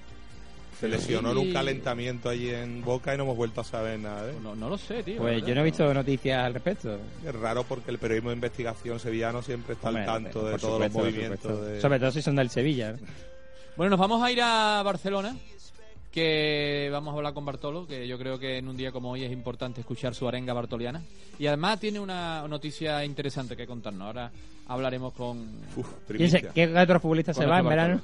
Se lesionó en un calentamiento allí en Boca y no hemos vuelto a saber nada de él. No, no lo sé, tío. Pues yo no he visto noticias al respecto. Es raro porque el periodismo de investigación sevillano siempre está Hombre, al tanto de todos supuesto, los movimientos. de- Sobre todo si son del Sevilla. ¿no? Bueno, nos vamos a ir a Barcelona, que vamos a hablar con Bartolo, que yo creo que en un día como hoy es importante escuchar su arenga bartoliana. Y además tiene una noticia interesante que contarnos. Ahora hablaremos con... ¿Quién se- ¿Qué otro futbolista se va en verano?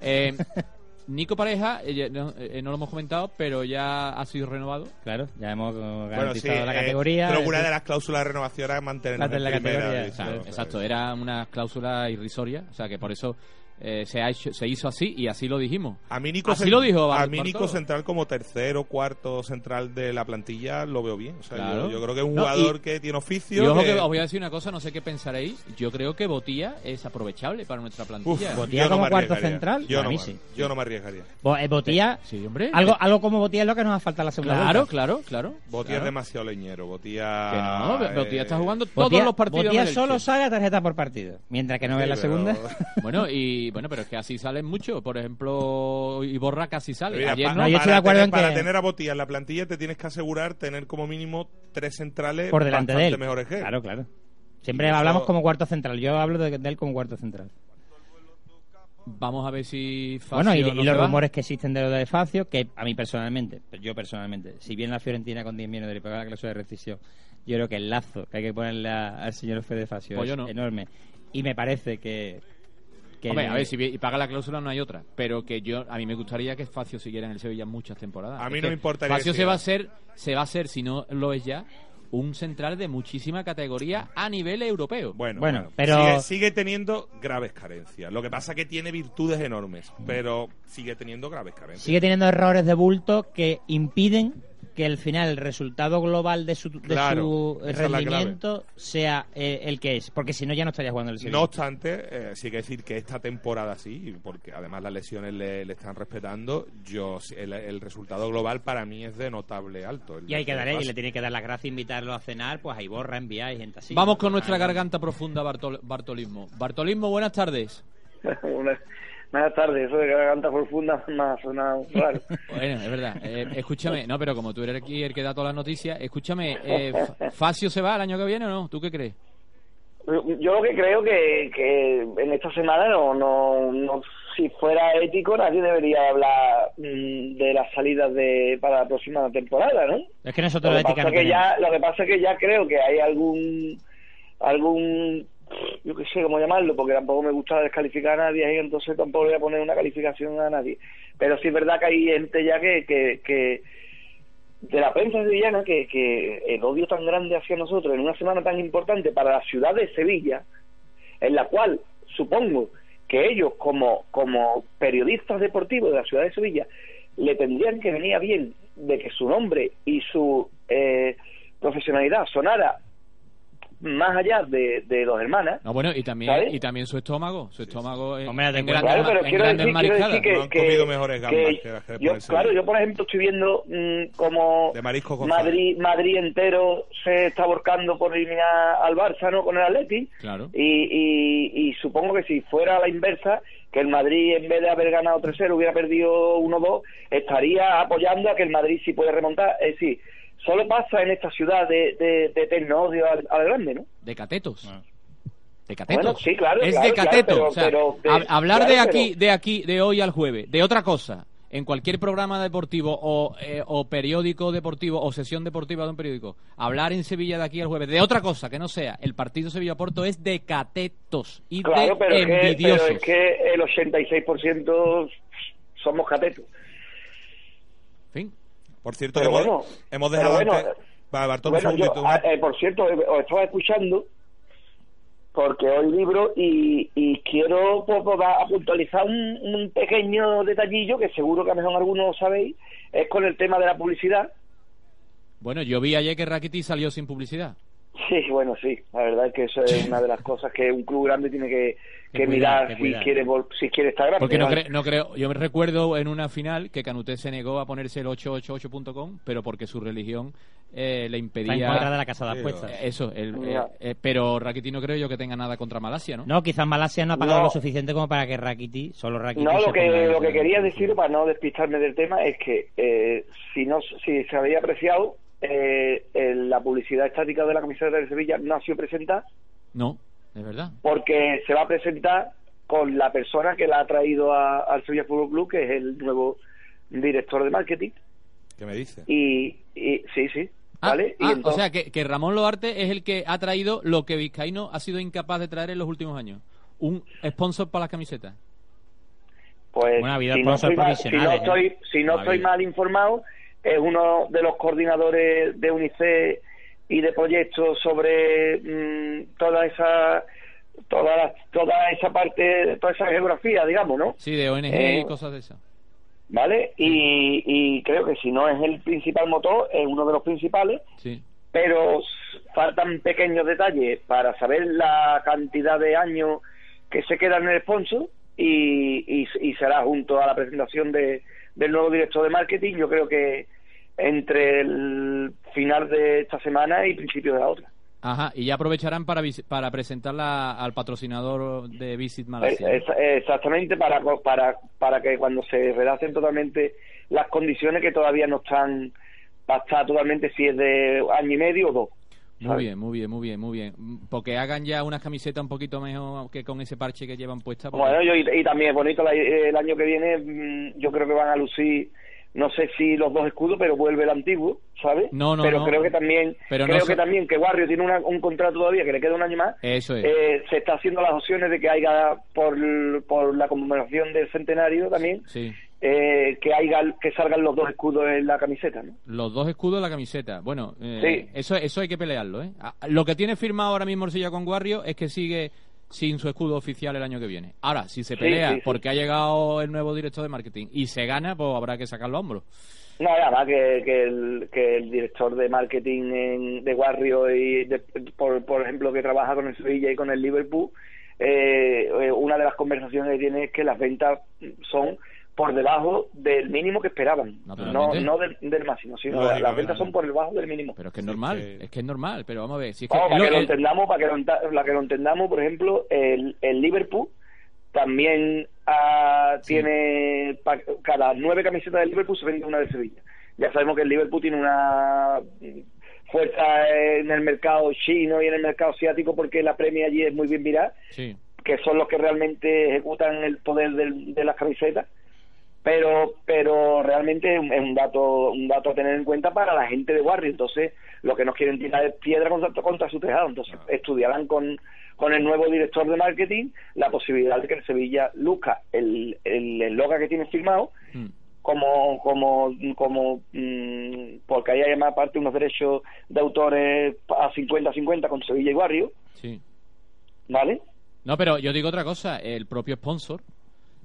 Eh, Nico Pareja, eh, no, eh, no lo hemos comentado, pero ya ha sido renovado. Claro, ya hemos eh, Bueno, sí, garantizado la eh, categoría. que una eh, de las cláusulas de renovación era mantenernos La la primera categoría. Claro, exacto, era una cláusula irrisoria, o sea que por eso eh, se, ha hecho, se hizo así y así lo dijimos. A mí Nico, así Cent- lo dijo a mí Nico. Central como tercero, cuarto central de la plantilla lo veo bien. O sea, Claro. yo, yo creo que es un No, jugador y- que tiene Y oficio. ojo que- que os voy a decir una cosa, no sé qué pensaréis. Yo creo que Botía es aprovechable para nuestra plantilla. Uf, Botía no como cuarto central, Yo a no, sí. yo no me arriesgaría. Eh, Botía, Sí, hombre. algo, algo como Botía es lo que nos falta en la segunda Claro, vuelta. claro, claro. Botía claro. es demasiado leñero. Botía. Que no, Botía eh, está jugando todos los partidos. Botía solo saca tarjeta por partido. Mientras que no Sí, ve la pero- segunda. Bueno, y bueno, pero es que así salen mucho. Por ejemplo, Iborra casi sale. Mira, Ayer pa- no. No, yo estoy de para acuerdo tener, en para que- tener a Botía en la plantilla te tienes que asegurar tener como mínimo tres centrales por delante de él. mejores que él. Claro, claro. Siempre Y eso- hablamos como cuarto central. Yo hablo de, de él como cuarto central. Vamos a ver si Facio bueno, y, no y se los va. rumores que existen de lo de Facio, que a mí personalmente, yo personalmente, si bien la Fiorentina con 10 millones le paga la cláusula de rescisión, yo creo que el lazo que hay que ponerle a- al señor Fede Facio Pues es no. enorme. Y me parece que... que Hombre, a ver, si y paga la cláusula no hay otra. Pero que yo, a mí me gustaría que Facio siguiera en el Sevilla muchas temporadas. A mí Es no me importaría Facio se va a ser, se va a ser, si no lo es ya, un central de muchísima categoría a nivel europeo. Bueno, Bueno, bueno, pero- sigue, sigue teniendo graves carencias. Lo que pasa es que tiene virtudes enormes, pero sigue teniendo graves carencias. sigue teniendo errores de bulto que impiden que al final el resultado global de su, de Claro, su rendimiento sea eh, el que es. Porque si no, ya no estaría jugando el Sevilla. No obstante, eh, sí que decir que esta temporada sí, porque además las lesiones le, le están respetando, yo el, el resultado global para mí es de notable alto. El y hay que darle, y le tiene que dar las gracias, invitarlo a cenar, pues ahí borra, enviáis, gente así. Vamos con nuestra garganta profunda, Bartol- Bartolismo. Bartolismo, buenas tardes. Buenas, buenas tardes, eso de garganta profunda me ha sonado raro. Bueno, es verdad. Eh, escúchame, no, pero como tú eres aquí el que da todas las noticias, escúchame, eh, Fa- ¿Facio se va el año que viene o no? ¿Tú qué crees? Yo lo que creo que, que en esta semana no, no, no, si fuera ético nadie debería hablar mm, de las salidas de para la próxima temporada, ¿no? Es que nosotros Lo la ética pasa no que ya, lo que pasa es que ya creo que hay algún algún yo qué sé cómo llamarlo, porque tampoco me gusta descalificar a nadie y entonces tampoco voy a poner una calificación a nadie. Pero sí es verdad que hay gente ya que, que, que de la prensa sevillana que, que el odio tan grande hacia nosotros en una semana tan importante para la ciudad de Sevilla, en la cual supongo que ellos como, como periodistas deportivos de la ciudad de Sevilla le tendrían que venir bien de que su nombre y su eh, profesionalidad sonara más allá de, de los hermanas. No, bueno, y también, ¿sabes? y también su estómago. Su estómago en, Hombre, en grandes, Claro, pero en quiero decir, quiero decir que, No han que- comido mejores gambas que que que yo, claro, yo por ejemplo estoy viendo mm, como De marisco. Madrid Madrid entero se está volcando por eliminar al Barça, ¿no? Con el Atleti. Claro. Y, y, y supongo que si fuera a la inversa, que el Madrid en vez de haber ganado 3-0 hubiera perdido 1-2, estaría apoyando a que el Madrid sí puede remontar. Es decir, solo pasa en esta ciudad de, de, de eterno odio al, al grande, ¿no? De catetos. Ah. De catetos. Bueno, sí, claro, Es claro, de claro, cateto. pero- o sea, pero de- hab- hablar claro, de aquí, pero- de aquí, de hoy al jueves, de otra cosa, en cualquier programa deportivo o, eh, o periódico deportivo o sesión deportiva de un periódico, hablar en Sevilla de aquí al jueves de otra cosa que no sea el partido Sevilla-Porto es de catetos y Claro, de pero es, que, pero envidiosos. es que el 86% somos catetos. fin. Por cierto, hemos, bueno, hemos dejado bueno, antes... Va, Bartolo, un Bueno, yo, ah, eh, por cierto, eh, os estaba escuchando porque hoy libro y, y quiero pues, pues, va a puntualizar un, un pequeño detallillo que seguro que a lo mejor algunos sabéis, es con el tema de la publicidad. Bueno, yo vi ayer que Rakiti salió sin publicidad. Sí, bueno, sí, la verdad es que eso es una de las cosas que un club grande tiene que, que cuidar, mirar que si quiere vol- si quiere estar grande. Porque no, cre- no creo, yo me recuerdo en una final que Canuté se negó a ponerse el 888.com, pero porque su religión eh, le impedía. Está en contra de la casa de apuestas. Eh, Eso, el, eh, eh, pero Rakiti no creo yo que tenga nada contra Malasia, ¿no? No, quizás Malasia no ha pagado No. lo suficiente como para que Rakiti, solo Rakiti. No, lo que, lo que quería decir, para no despistarme del tema, es que eh, si no si se había apreciado, eh, el- la publicidad estática de la camiseta de Sevilla no ha sido presentada No, es verdad. porque se va a presentar con la persona que la ha traído a- al Sevilla Fútbol Club, que es el nuevo director de marketing. ¿Qué me dice? Y, y sí, sí, Ah, ¿vale? y ah, o sea que, que Ramón Loarte es el que ha traído lo que Vizcaíno ha sido incapaz de traer en los últimos años. Un sponsor para las camisetas. Pues habido si no, estoy mal, si no ¿eh? estoy, si no estoy mal informado, es uno de los coordinadores de UNICEF y de proyectos sobre mm, toda esa toda toda esa parte, toda esa geografía, digamos, ¿no? Sí, de ONG Eh, y cosas de esas. ¿Vale? Y, y creo que si no es el principal motor, es uno de los principales, Sí. pero faltan pequeños detalles para saber la cantidad de años que se quedan en el sponsor y, y, y será junto a la presentación de, del nuevo director de marketing, yo creo que entre el final de esta semana y principios de la otra. Ajá, y ya aprovecharán para, para presentarla al patrocinador de Visit Malasia. Es- exactamente para, para, para que cuando se redacten totalmente las condiciones que todavía no están para estar totalmente si es de año y medio o dos. Muy bien, muy bien, muy bien, muy bien. Porque hagan ya unas camisetas un poquito mejor que con ese parche que llevan puesta. porque- Bueno, yo, y, y también es bonito la- el año que viene, mm, yo creo que van a lucir, no sé si los dos escudos, pero vuelve el antiguo, ¿sabes? No, no, Pero no. creo que también, Pero no creo so- que también que Barrio tiene una- un contrato todavía que le queda un año más. Eso es. Eh, se está haciendo las opciones de que haya por, por la conmemoración del centenario también Sí. eh, que haya que salgan los dos escudos en la camiseta, ¿no? Los dos escudos de la camiseta. Bueno, eh, Sí. eso, eso hay que pelearlo, ¿eh? Ah, Lo que tiene firmado ahora mismo Orsilla con Guarrio es que sigue sin su escudo oficial el año que viene. Ahora, si se pelea sí, sí. porque ha llegado el nuevo director de marketing y se gana, pues habrá que sacar los hombros. No, nada más que, que, el, que el director de marketing en- de Warrior y, de- por, por ejemplo, que trabaja con el Sevilla y con el Liverpool, eh, eh, una de las conversaciones que tiene es que las ventas son por debajo del mínimo que esperaban. No, no del, del máximo, sino las ventas son por debajo del mínimo. Pero es que es normal, es que es normal, pero vamos a ver. Si es que para lo- que lo entendamos, para que lo, para que lo entendamos, por ejemplo, el, el Liverpool también ah, tiene pa- cada nueve camisetas del Liverpool se vende una de Sevilla. Ya sabemos que el Liverpool tiene una fuerza en el mercado chino y en el mercado asiático porque la premia allí es muy bien mirada, Sí. que son los que realmente ejecutan el poder del- de las camisetas. Pero pero realmente es un, dato un dato a tener en cuenta para la gente de Warri. Entonces, lo que nos quieren tirar es piedra contra, contra su tejado. Entonces, estudiarán con, con el nuevo director de marketing la posibilidad de que el Sevilla luzca el el eslogan que tiene firmado como como como mm, porque ahí hay además aparte unos derechos de autores a 50-50 con Sevilla y Barrio, Sí. ¿vale? No, pero yo digo otra cosa. El propio sponsor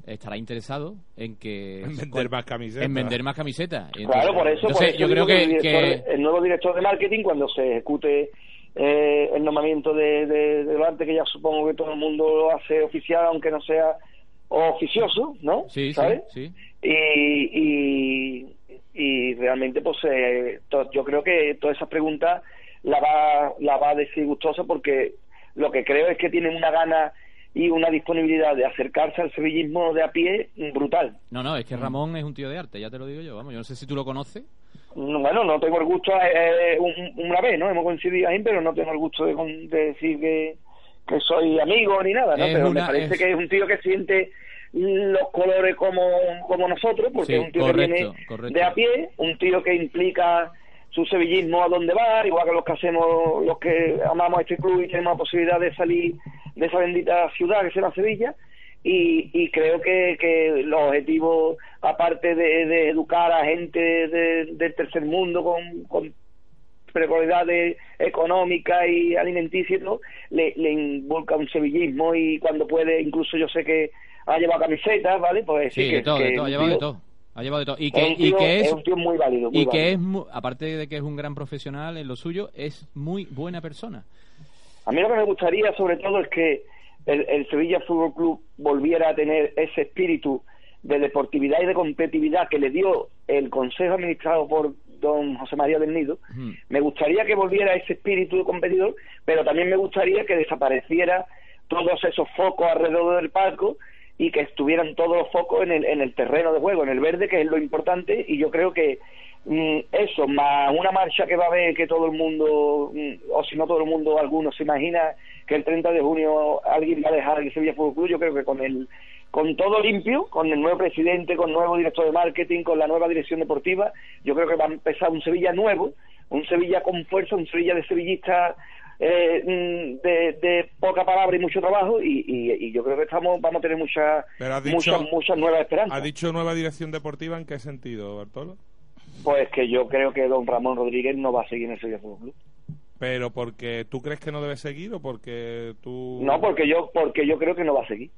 estará interesado en que... En vender más camisetas. En vender más camisetas. Y Claro, entonces- por eso, por entonces, eso yo creo el, que... director- que- el nuevo director de marketing, cuando se ejecute eh, el nombramiento de, de, de Duarte, que ya supongo que todo el mundo lo hace oficial, aunque no sea oficioso, ¿no? Sí, sí, ¿Sabes? sí. Y, y, y realmente, pues eh, to- yo creo que todas esas preguntas la va, la va a decir gustosa porque lo que creo es que tienen una gana y una disponibilidad de acercarse al sevillismo de a pie brutal. No, no, Mm. es que Ramón es un tío de arte, ya te lo digo yo. Vamos, yo no sé si tú lo conoces. No, Bueno, no tengo el gusto, eh, un- una vez, ¿no? Hemos coincidido ahí, pero no tengo el gusto de, decir que, que soy amigo ni nada, ¿no? Es pero una- me parece es- que es un tío que siente los colores como, como nosotros, porque Sí, es un tío correcto, que viene correcto. de a pie, un tío que implica su sevillismo a donde va, igual que los que hacemos, los que amamos a este club y tenemos la posibilidad de salir de esa bendita ciudad que se llama Sevilla, y, y creo que, que los objetivos, aparte de, de educar a gente de- del tercer mundo con, con precariedades económicas y alimenticias y todo, le, le involucra un sevillismo y cuando puede, incluso yo sé que ha llevado camisetas, ¿vale? Pues Sí, que, de todo, que de todo, ha llevado de todo. Ha llevado de todo. Y que, y es, es un tío muy válido, muy y que válido. es, aparte de que es un gran profesional en lo suyo, es muy buena persona. A mí lo que me gustaría, sobre todo, es que el, el Sevilla Fútbol Club volviera a tener ese espíritu de deportividad y de competitividad que le dio el Consejo administrado por don José María del Nido. Me gustaría que volviera ese espíritu de competidor, pero también me gustaría que desapareciera todos esos focos alrededor del palco y que estuvieran todos los focos en el, en el terreno de juego, en el verde, que es lo importante, y yo creo que mm, eso, más una marcha que va a haber que todo el mundo, mm, o si no todo el mundo, algunos se imagina que el 30 de junio alguien va a dejar el Sevilla Fútbol Club, yo creo que con el con todo limpio, con el nuevo presidente, con el nuevo director de marketing, con la nueva dirección deportiva, yo creo que va a empezar un Sevilla nuevo, un Sevilla con fuerza, un Sevilla de sevillistas eh, mm, de, de poca palabra y mucho trabajo y, y- y yo creo que estamos vamos a tener muchas muchas muchas nuevas esperanzas ¿Ha dicho nueva dirección deportiva en qué sentido, Bartolo? pues que yo creo que don Ramón Rodríguez no va a seguir en el Sevilla Fútbol Club Pero porque tú crees que no debe seguir o porque tú... no porque yo porque yo creo que no va a seguir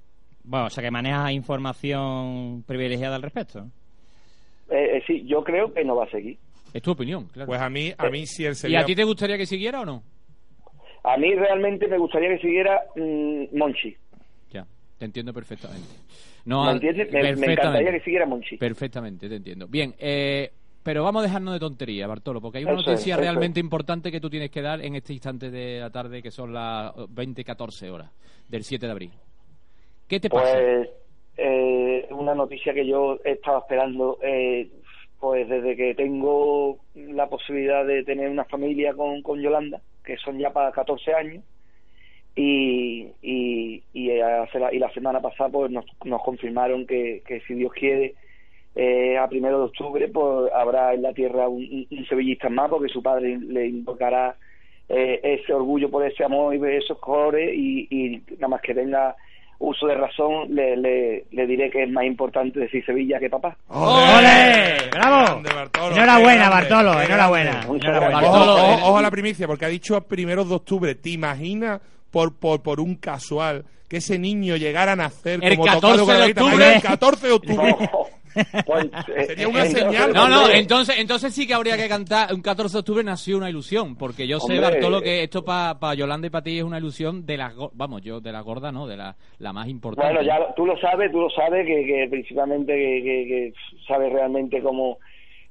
Bueno, o sea que manejas información privilegiada al respecto. Eh, eh, sí yo creo que no va a seguir Es tu opinión, claro. Pues a mí, a mí si el ¿Y Sevilla... a ti te gustaría que siguiera o no? A mí realmente me gustaría que siguiera mm, Monchi Ya, te entiendo perfectamente. No, ¿Me entiendes? Me- me encantaría que siguiera Monchi. Perfectamente, te entiendo. Bien, eh, pero vamos a dejarnos de tontería, Bartolo, porque hay una Eso noticia realmente importante que tú tienes que dar en este instante de la tarde, que son las 20.14 horas del 7 de abril. ¿Qué te pasa? Pues eh, una noticia que yo estaba esperando, eh, pues desde que tengo la posibilidad de tener una familia con, con Yolanda, que son ya para 14 años, y, y, y, hace la, y la semana pasada pues nos, nos confirmaron que, que si Dios quiere, eh, a primero de octubre pues habrá en la tierra un, un- un sevillista más, porque su padre le invocará eh, ese orgullo por ese amor y esos colores y, y nada más que tenga uso de razón le, le, le diré que es más importante decir Sevilla que papá. ¡Ole! ¡Bravo! Bartolo, enhorabuena, grande, Bartolo, enhorabuena. Bartolo, ojo- eh. ojo a la primicia, porque ha dicho a primeros de octubre. ¿Te imaginas por, por, por un casual que ese niño llegara a nacer El como 14 tocado con la de guitarra? octubre. El 14 de octubre. Pues, eh, Sería una entonces, señal. No, no, entonces, entonces sí que habría que cantar. Un 14 de octubre nació una ilusión, porque yo sé. Bartolo, que esto para Yolanda y para ti es una ilusión de la, vamos, yo de la gorda, no, de la, la más importante. Bueno, ya tú lo sabes, tú lo sabes, que, que principalmente que, que, que sabes realmente cómo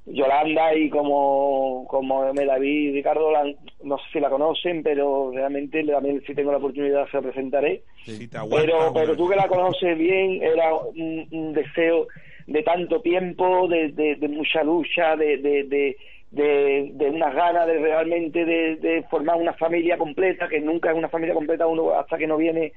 Yolanda y como, como me David y Ricardo, la- no sé si la conocen, pero realmente también si tengo la oportunidad se la presentaré. Si te aguanta Pero, una- pero tú que la conoces bien, era un, un deseo de tanto tiempo, de, de, de mucha lucha, de, de, de, de, de unas ganas de realmente de, formar una familia completa, que nunca es una familia completa uno hasta que no viene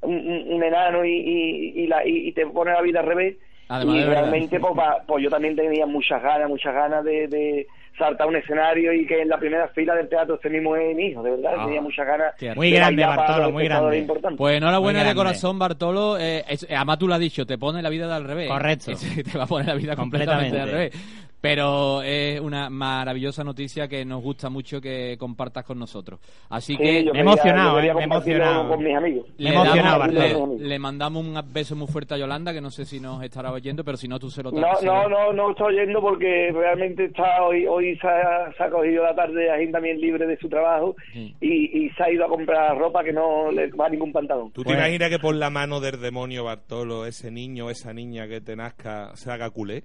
un, enano y, y, y la, y, y te pone la vida al revés. Además y realmente pues, pues yo también tenía muchas ganas, muchas ganas de, de saltar un escenario y que en la primera fila del teatro este mismo es mi hijo, de verdad, Ah, tenía muchas ganas. Muy de grande, Bartolo, muy grande. importantes. Pues enhorabuena de corazón, Bartolo. Eh, es- además tú lo has dicho, te pone la vida de al revés. Correcto. te va a poner la vida completamente, Completamente. al revés. Pero es una maravillosa noticia que nos gusta mucho que compartas con nosotros. Así Sí, que yo Me he quería- emocionado, eh, me he compartirlo emocionado. con mis amigos. Emocionado, damos- Bartolo. le, le mandamos un beso muy fuerte a Yolanda, que no sé si nos estará oyendo, pero si no, tú se lo No, se lo- no, no, no estoy oyendo porque realmente está hoy, hoy se ha, se ha cogido la tarde ahí también libre de su trabajo Sí. y, y se ha ido a comprar ropa que no le va a ningún pantalón. ¿Tú te Pues- imaginas que por la mano del demonio Bartolo, ese niño o esa niña que te nazca, se haga culé?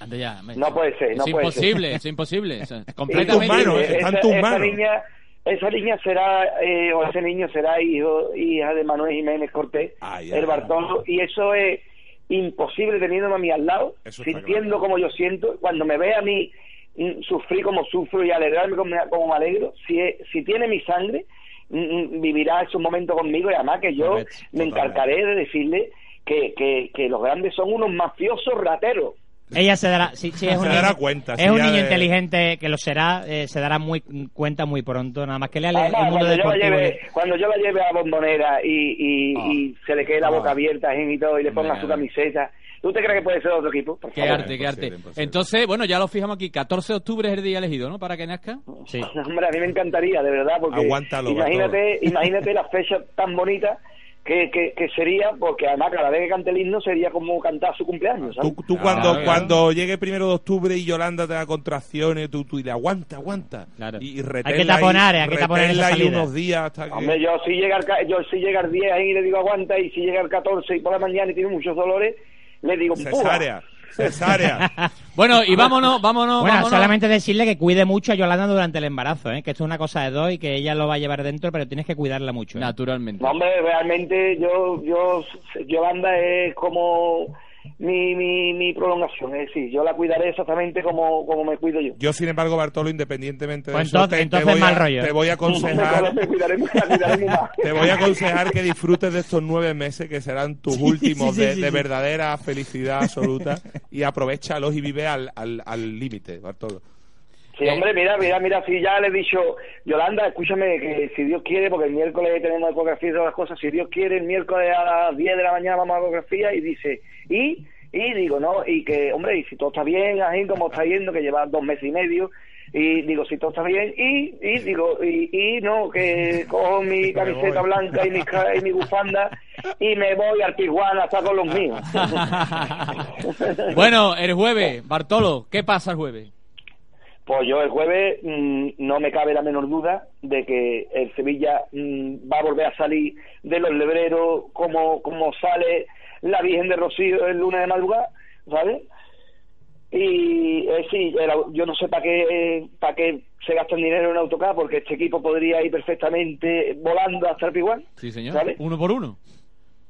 Anda ya, me- No puede ser, no es puede imposible, es imposible. tus completamente. manos, esa, está en tus esa manos. niña, esa niña será, eh, o ese niño será hijo, hija de Manuel Jiménez Cortés, el Bartolo, y eso es imposible teniéndome a mí al lado, Eso sintiendo claro. como yo siento, cuando me ve a mí mm, sufrir como sufro y alegrarme como, me- como me alegro, si, es- si tiene mi sangre, mm, mm, vivirá esos momentos conmigo y además que yo Correcto, me encargaré de decirle que, que, que los grandes son unos mafiosos rateros. Ella se dará, es un Se niño, dará cuenta, es si un niño de- inteligente que lo será, eh, se dará muy cuenta muy pronto, nada más que lea el mundo cuando, yo la deportivo. lleve, cuando yo la lleve a bombonera y, y, Ah. y se le quede la Ah. boca abierta a Jim y todo y le ponga su camiseta, ¿tú te crees que puede ser otro equipo? Por Qué favor. arte, qué arte. Entonces, bueno, ya lo fijamos aquí. 14 de octubre es el día elegido, ¿no? Para que nazca. Sí. Hombre, a mí me encantaría, de verdad, porque Aguántalo, imagínate, imagínate la fecha tan bonita que, que, que sería, porque además cada vez que cante el himno sería como cantar su cumpleaños, ¿sabes? Tú, tú cuando, claro. cuando llegue primero de octubre y Yolanda te da contracciones, tú, tú dirás, aguanta, aguanta. Claro. Y, y Hay que taponar, hay que taponar esa reténla ahí salida. unos días hasta que... Hombre, yo si llega el, ca- yo si llega el 10 ahí y le digo aguanta y si llega el 14 y por la mañana y tiene muchos dolores, le digo. Cesárea, cesárea. Bueno, y vámonos, vámonos, bueno, vámonos. solamente decirle que cuide mucho a Yolanda durante el embarazo, ¿eh? que esto es una cosa de dos y que ella lo va a llevar dentro, pero tienes que cuidarla mucho. ¿eh? Naturalmente. No, hombre, realmente yo, yo, Yolanda es como mi, mi, mi prolongación, es decir, yo la cuidaré exactamente como, como me cuido yo. Yo, sin embargo, Bartolo, independientemente de Pues eso, entonces- te, te entonces voy a, mal rollo. te voy a aconsejar... Te voy a aconsejar que disfrutes de estos nueve meses que serán tus últimos sí, de, sí, de sí. verdadera felicidad absoluta y aprovechalos y vive al al al límite, Bartolo. Sí, hombre, mira, mira, mira, si ya le he dicho, Yolanda, escúchame, que si Dios quiere, porque el miércoles tenemos ecografía y todas las cosas, si Dios quiere, el miércoles a las 10 de la mañana vamos a ecografía y dice, ¿y? Y digo, no, y que, hombre, y si todo está bien, así como está yendo, que lleva dos meses y medio, y digo, si todo está bien, y, y digo, y, y no, que cojo mi camiseta blanca y mi, y mi bufanda y me voy al Tijuana a estar con los míos. bueno, el jueves, Bartolo, ¿qué pasa el jueves? Pues yo el jueves mm, no me cabe la menor duda de que el Sevilla mm, va a volver a salir de los lebreros como, como sale la Virgen de Rocío el lunes de madrugada, ¿sabes? Y eh, sí, el au- yo no sé para qué, para qué se gasta el dinero en autocar, porque este equipo podría ir perfectamente volando hasta el Piguán, Sí, señor. ¿Vale? Uno por uno.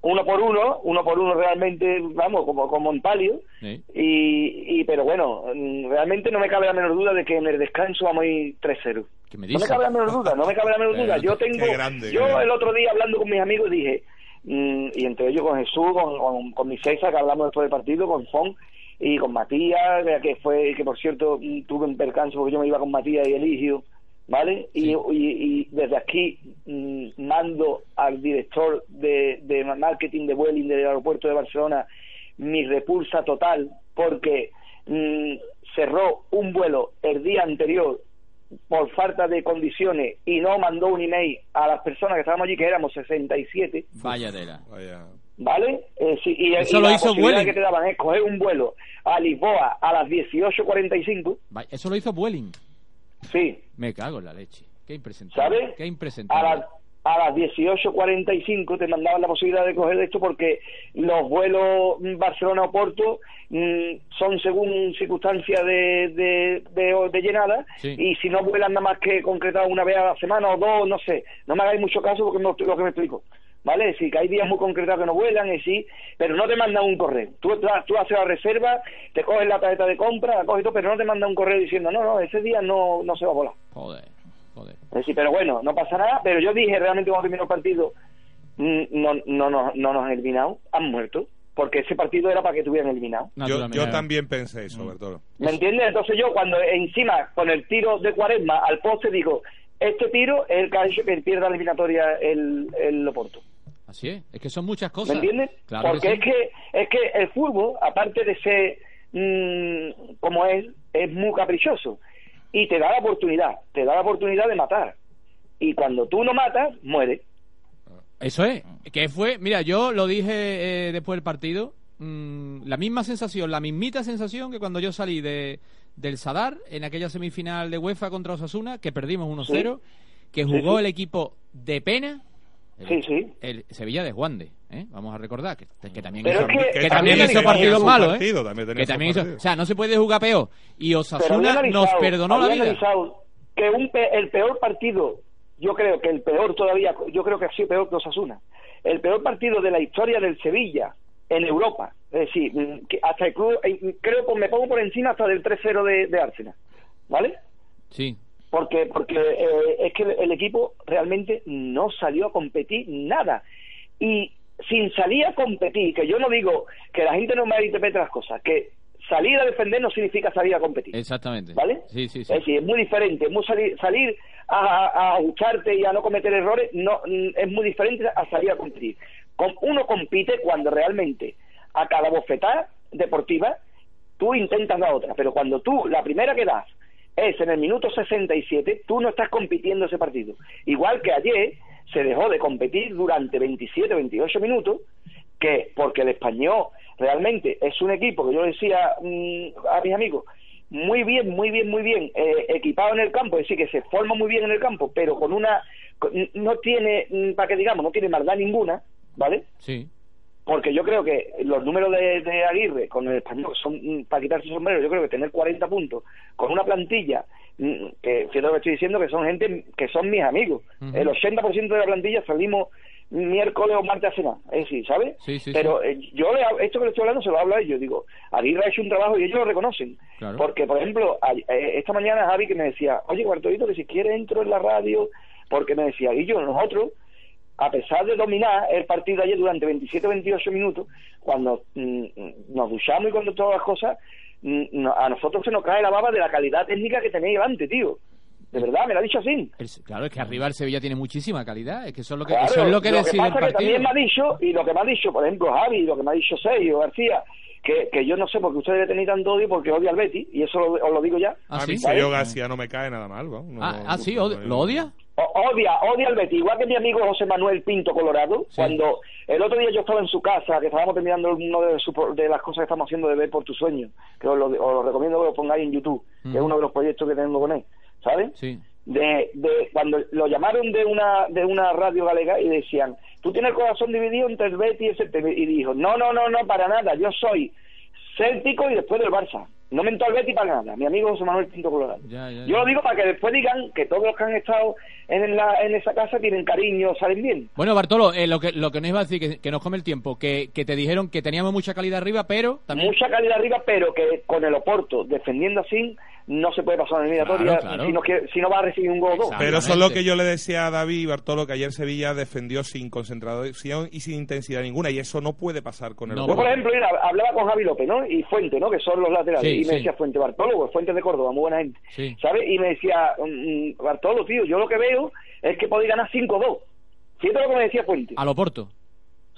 uno por uno, uno por uno realmente, vamos, como, como en palio. Sí. Y, y pero bueno, mm, realmente no me cabe la menor duda de que en el descanso vamos a ir 3-0. ¿Qué me No me cabe la menor duda, no me cabe la menor duda. Yo tengo, Qué grande, yo el otro día hablando con mis amigos dije, y entre ellos con Jesús, con, con, con mi César, que hablamos después del partido, con Fon y con Matías, que fue, que por cierto mm, tuve un percance porque yo me iba con Matías y Eligio, ¿vale? Y, y, y desde aquí mm, mando al director de, de marketing de Vueling del aeropuerto de Barcelona mi repulsa total porque mm, cerró un vuelo el día anterior por falta de condiciones y no mandó un email a las personas que estábamos allí, que éramos 67, Vaya tela. Vaya. ¿vale? Eh, sí, y, Eso y lo la hizo Vueling. que te daban es coger un vuelo a Lisboa a las 18.45, Vaya, Eso lo hizo Vueling. sí, Me cago en la leche. Qué impresentable. ¿sabes? Qué A impresentable. A las 18.45 te mandaban la posibilidad de coger esto porque los vuelos Barcelona-Oporto mm, son según circunstancias de, de, de, de llenada Sí. y si no vuelan nada más que concretado una vez a la semana o dos, no sé, no me hagáis mucho caso porque no lo que me explico. ¿Vale? Sí, que hay días muy concretados que no vuelan, y sí, pero no te mandan un correo. Tú, tú haces la reserva, te coges la tarjeta de compra, la coges todo, pero no te mandan un correo diciendo, no, no, ese día no, no se va a volar. Joder, joder. Es decir, pero bueno, no pasa nada. Pero yo dije realmente cuando terminó el partido, mm, no, no, no, no nos han eliminado, han muerto. porque ese partido era para que estuvieran eliminados. Yo, yo también pensé eso, Bertolo. ¿Me entiendes? Entonces yo cuando encima con el tiro de Cuaresma al poste digo, este tiro es el que ha hecho que pierda la eliminatoria el, el Oporto. Así es, es que son muchas ¿Me cosas. entiendes? Claro Porque que es que es que el fútbol, aparte de ser mm, como es, es muy caprichoso y te da la oportunidad, te da la oportunidad de matar. Y cuando tú no matas, mueres. Eso es. Que fue, mira, yo lo dije eh, después del partido, mm, la misma sensación, la mismita sensación que cuando yo salí de, del Sadar en aquella semifinal de UEFA contra Osasuna, que perdimos 1-0, que Sí, jugó sí. el equipo de pena. El, Sí, sí. el Sevilla de Juan de, ¿eh? vamos a recordar que, que también Pero hizo, es que- que que también también hizo partidos malos, partido, ¿eh? también tenía que también hizo, partido. o sea, no se puede jugar peor. Y Osasuna nos perdonó la vida. que un pe- el peor partido, yo creo que el peor todavía, yo creo que ha sido peor que Osasuna, el peor partido de la historia del Sevilla en Europa, es decir, mm, que hasta el club, eh, creo que me pongo por encima hasta del 3-0 de, de Arsenal, ¿vale? Sí. Porque porque eh, es que el equipo realmente no salió a competir nada y sin salir a competir, que yo no digo que la gente no me interprete las cosas, que salir a defender no significa salir a competir. Exactamente. ¿Vale? Sí, sí, sí. Es decir, es muy diferente. Muy salir, salir a, a, ajustarte y a no cometer errores no es muy diferente a salir a competir. Com- Uno compite cuando realmente a cada bofetada deportiva tú intentas la otra, pero cuando tú la primera que das es en el minuto 67, tú no estás compitiendo ese partido. Igual que ayer se dejó de competir durante 27, 28 minutos, que porque el español realmente es un equipo que yo decía mm, a mis amigos, muy bien, muy bien, muy bien eh, equipado en el campo, es decir, que se forma muy bien en el campo, pero con una, no tiene, mm, para que digamos, no tiene maldad ninguna, ¿vale? Sí. Porque yo creo que los números de, de Aguirre con el español son mm, para quitarse el sombrero, yo creo que tener 40 puntos con una plantilla mm, que fíjate lo que estoy diciendo que son gente que son mis amigos. Ujú. El 80% de la plantilla salimos miércoles o martes a cenar, es decir, ¿sabes? Sí, sí, Pero eh, yo le, esto que le estoy hablando se lo hablo a ellos, digo, Aguirre ha hecho un trabajo y ellos lo reconocen. Claro. Porque, por ejemplo, a- eh, esta mañana Javi que me decía, oye, Cuartolito, que si quieres entro en la radio, porque me decía, y yo, nosotros, a pesar de dominar el partido ayer durante 27 28 minutos, cuando mm, nos duchamos y cuando todas las cosas, mm, a nosotros se nos cae la baba de la calidad técnica que tenéis delante, tío. De verdad, me lo ha dicho así. El- claro, es que arriba el Sevilla tiene muchísima calidad. Es que eso es lo que, Claro, eso es lo que decide pasa el que también me ha dicho, y lo que me ha dicho, por ejemplo, Javi, y lo que me ha dicho Sergio García, que, que yo no sé por qué usted debe tener tanto odio porque odia al Betty, y eso lo- os lo digo ya. ¿Ah, a mí sí? Sergio García no me cae nada mal, ¿no? No- Ah, ah, sí, ¿lo odia? Odia, odia al Betty, igual que mi amigo José Manuel Pinto Colorado, cuando el otro día yo estaba en su casa, que estábamos terminando uno de, su- de las cosas que estamos haciendo de ver por tu sueño, que os lo, os lo recomiendo que lo pongáis en YouTube, que es Ujú. uno de los proyectos que tengo con él, ¿sabes? Sí. de, de cuando lo llamaron de una de una radio galega y decían tú tienes el corazón dividido entre el Betis y el y dijo no no no no para nada yo soy céltico y después del Barça no mentó al Betis para nada. Mi amigo José Manuel Pinto Colorado. Ya, ya, yo lo digo para que después digan que todos los que han estado en la en esa casa tienen cariño salen bien. Bueno, Bartolo, eh, lo que lo que nos iba a decir, que, que nos come el tiempo, que, que te dijeron que teníamos mucha calidad arriba, pero también... mucha calidad arriba pero que con el Oporto defendiendo así no se puede pasar en la eliminatoria Claro, claro. si no quiere- si no va a recibir un gol o dos Pero eso es lo que yo le decía a David y Bartolo, que ayer Sevilla defendió sin concentración y sin intensidad ninguna, y eso no puede pasar con el Yo, por ejemplo, mira, hablaba con Javi López, ¿no? Y Fuente, ¿no? Que son los laterales. Sí, y me sí. decía Fuente Bartolo, pues Fuente de Córdoba, muy buena gente. Sí. ¿Sabes? Y me decía, mm, Bartolo, tío, yo lo que veo es que podéis ganar 5-2. Fíjate lo que me decía Fuente. A lo Porto.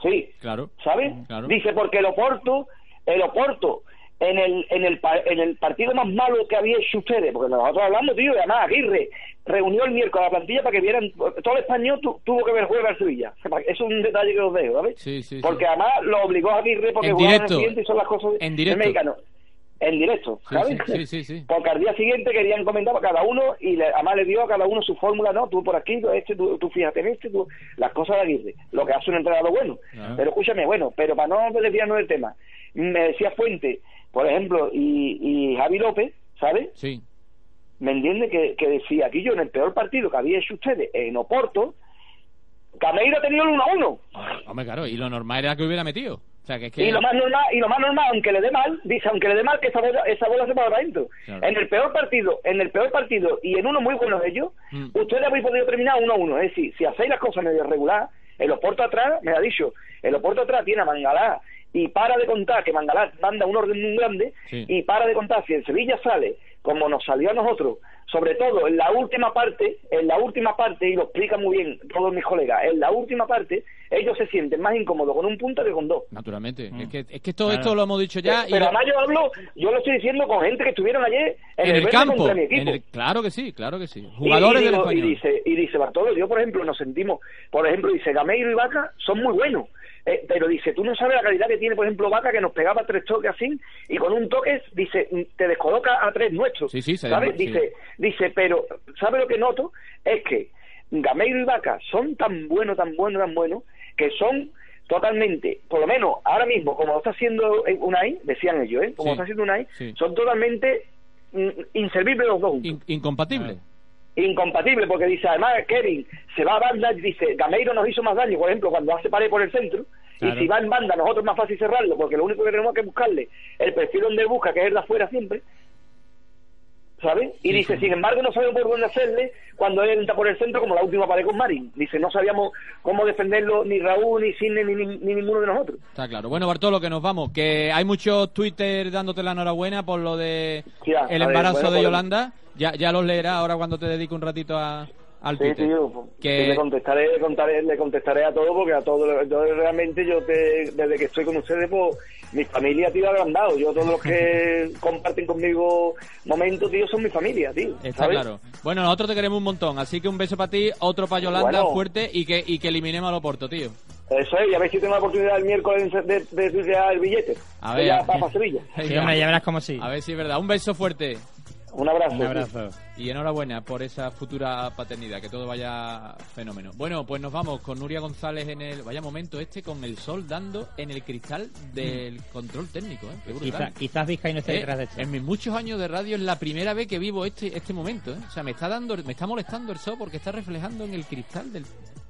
Sí. Claro. ¿Sabes? Claro. Dice, porque el Oporto, el Oporto, en el, en, el, en el partido más malo que había hecho ustedes, porque nosotros hablamos, tío, y además Aguirre reunió el miércoles a la plantilla para que vieran, todo el español tu- tuvo que ver juego al Sevilla. Es un detalle que os dejo, ¿sabes? Sí, sí, sí. Porque además lo obligó a Aguirre porque En jugaban directo. siguiente y son las cosas En directo. mexicano. En directo, ¿sabes? sí, sí. Porque al día siguiente querían comentar a cada uno y le- además le dio a cada uno su fórmula, ¿no? Tú por aquí, tú este, tú, tú fíjate en este, tú, las cosas de Aguirre, lo que hace un entrenador bueno. Pero escúchame, bueno, pero para no desviarnos del tema, me decía Fuente, por ejemplo, y, y Javi López, ¿sabes? Sí. ¿Me entiende? Que, que decía aquí yo en el peor partido que había hecho ustedes en Oporto, Cameiro ha tenido el 1 a 1. Hombre, claro, y lo normal era que hubiera metido. O sea, que es que... Y lo más normal, y lo más normal, aunque le dé mal, dice, aunque le dé mal, que esa bola, esa bola se va para adentro. Claro. En el peor partido, en el peor partido, y en uno muy bueno de ellos, Mm. ustedes habéis podido terminar uno a uno. Es decir, si hacéis las cosas medio regular, el Oporto atrás, me ha dicho, el Oporto atrás tiene a Mangalá y para de contar que Mangalá manda un orden muy grande Sí. y para de contar si el Sevilla sale como nos salió a nosotros, sobre todo en la última parte, en la última parte, y lo explica muy bien todos mis colegas, en la última parte ellos se sienten más incómodos con un punto que con dos. Naturalmente. Es, que, es que todo Claro. esto lo hemos dicho ya. y Pero además yo hablo, yo lo estoy diciendo con gente que estuvieron ayer en, en el verde campo. contra mi equipo. en el- claro que sí, claro que sí. Y- Jugadores y, del digo- y español. dice, y dice Bartolo, yo por ejemplo nos sentimos, por ejemplo, dice Gameiro y Vaca son muy buenos. Eh, pero dice, tú no sabes la calidad que tiene, por ejemplo, Vaca, que nos pegaba tres toques así, y con un toque, dice, te descoloca a tres nuestros. Sí, sí, se ¿Sabes? llama, sí. Dice, dice, pero, ¿sabe lo que noto? Es que Gameiro y Vaca son tan buenos, tan buenos, tan buenos, que son totalmente, por lo menos ahora mismo, como lo está haciendo eh, Unai, decían ellos, ¿eh? como Sí, lo está haciendo Unai, sí. son totalmente mm, inservibles los dos juntos Incompatible. Incompatible porque dice además Kevin se va a banda y dice Gameiro nos hizo más daño por ejemplo cuando hace pared por el centro Claro. y si va en banda nosotros es más fácil cerrarlo porque lo único que tenemos que buscarle el perfil donde busca que es el de afuera siempre ¿sabes? y Sí, dice sí. sin embargo no sabemos por dónde hacerle cuando él entra por el centro como la última pared con Marín dice no sabíamos cómo defenderlo ni Raúl ni Sidney ni, ni, ni ninguno de nosotros Está claro. Bueno, Bartolo, que nos vamos. Que hay muchos Twitter dándote la enhorabuena por lo de Ya, el ver, embarazo bueno, de Yolanda. Ya, ya los leerás ahora cuando te dedique un ratito a, al Sí, Twitter. yo, Que- le contestaré, le contaré, le contestaré a todo porque a todo, yo realmente yo te- desde que estoy con ustedes, pues mi familia, tío, agrandado. Yo todos los que comparten conmigo momentos, tío, son mi familia, tío. Está ¿sabes? claro. Bueno, nosotros te queremos un montón, así que un beso para ti, otro para Yolanda Bueno. fuerte y que, y que eliminemos al Oporto, tío. Eso es, y a ver si tengo la oportunidad el miércoles de, de, de tuitear el billete. A ver. ya para Sevilla. Sí, hombre, ya verás cómo sí. A ver si es verdad. Un beso fuerte. Un abrazo. Un abrazo. Y enhorabuena por esa futura paternidad, que todo vaya fenómeno. Bueno, pues nos vamos con Nuria González en el... Vaya momento este, con el sol dando en el cristal del control técnico, ¿eh? Qué. Quizá- quizás Vizcay no esté Eh, detrás de esto. En mis muchos años de radio es la primera vez que vivo este este momento, ¿eh? O sea, me está dando, me está molestando el sol porque está reflejando en el cristal del...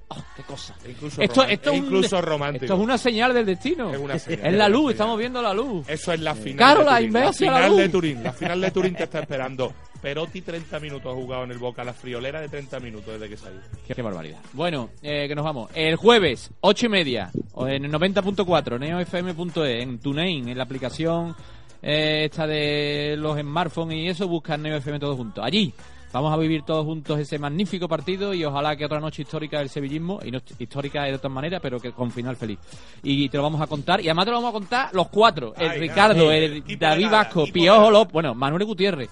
¡Oh, qué cosa! Incluso esto, román- esto es un- incluso romántico. Esto es una señal del destino. Es una señal Es la luz, estamos viendo la luz. Eso es la final Caroline, de Turín. La final luz. de Turín. La final de Turín te está esperando. Perotti 30 minutos ha jugado en el Boca, la friolera de 30 minutos desde que salió. Qué, qué barbaridad. Bueno, eh, que nos vamos. El jueves, ocho y media, o en el 90.4, neofm.es, en TuneIn, en la aplicación eh, esta de los smartphones y eso, buscan NeoFM todos juntos. Allí vamos a vivir todos juntos ese magnífico partido y ojalá que otra noche histórica del sevillismo, y no histórica de otra manera, pero que con final feliz. Y te lo vamos a contar, y además te lo vamos a contar los cuatro, el Ay, Ricardo, el David Vasco, Piojo López, bueno, Manuel Gutiérrez,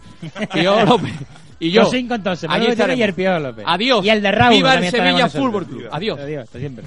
Piojo López y yo. Allí Manuel Gutiérrez y el Piojo López. Adiós. Y el de Raúl Viva el Sevilla. Fútbol Club. Adiós. Adiós, hasta siempre.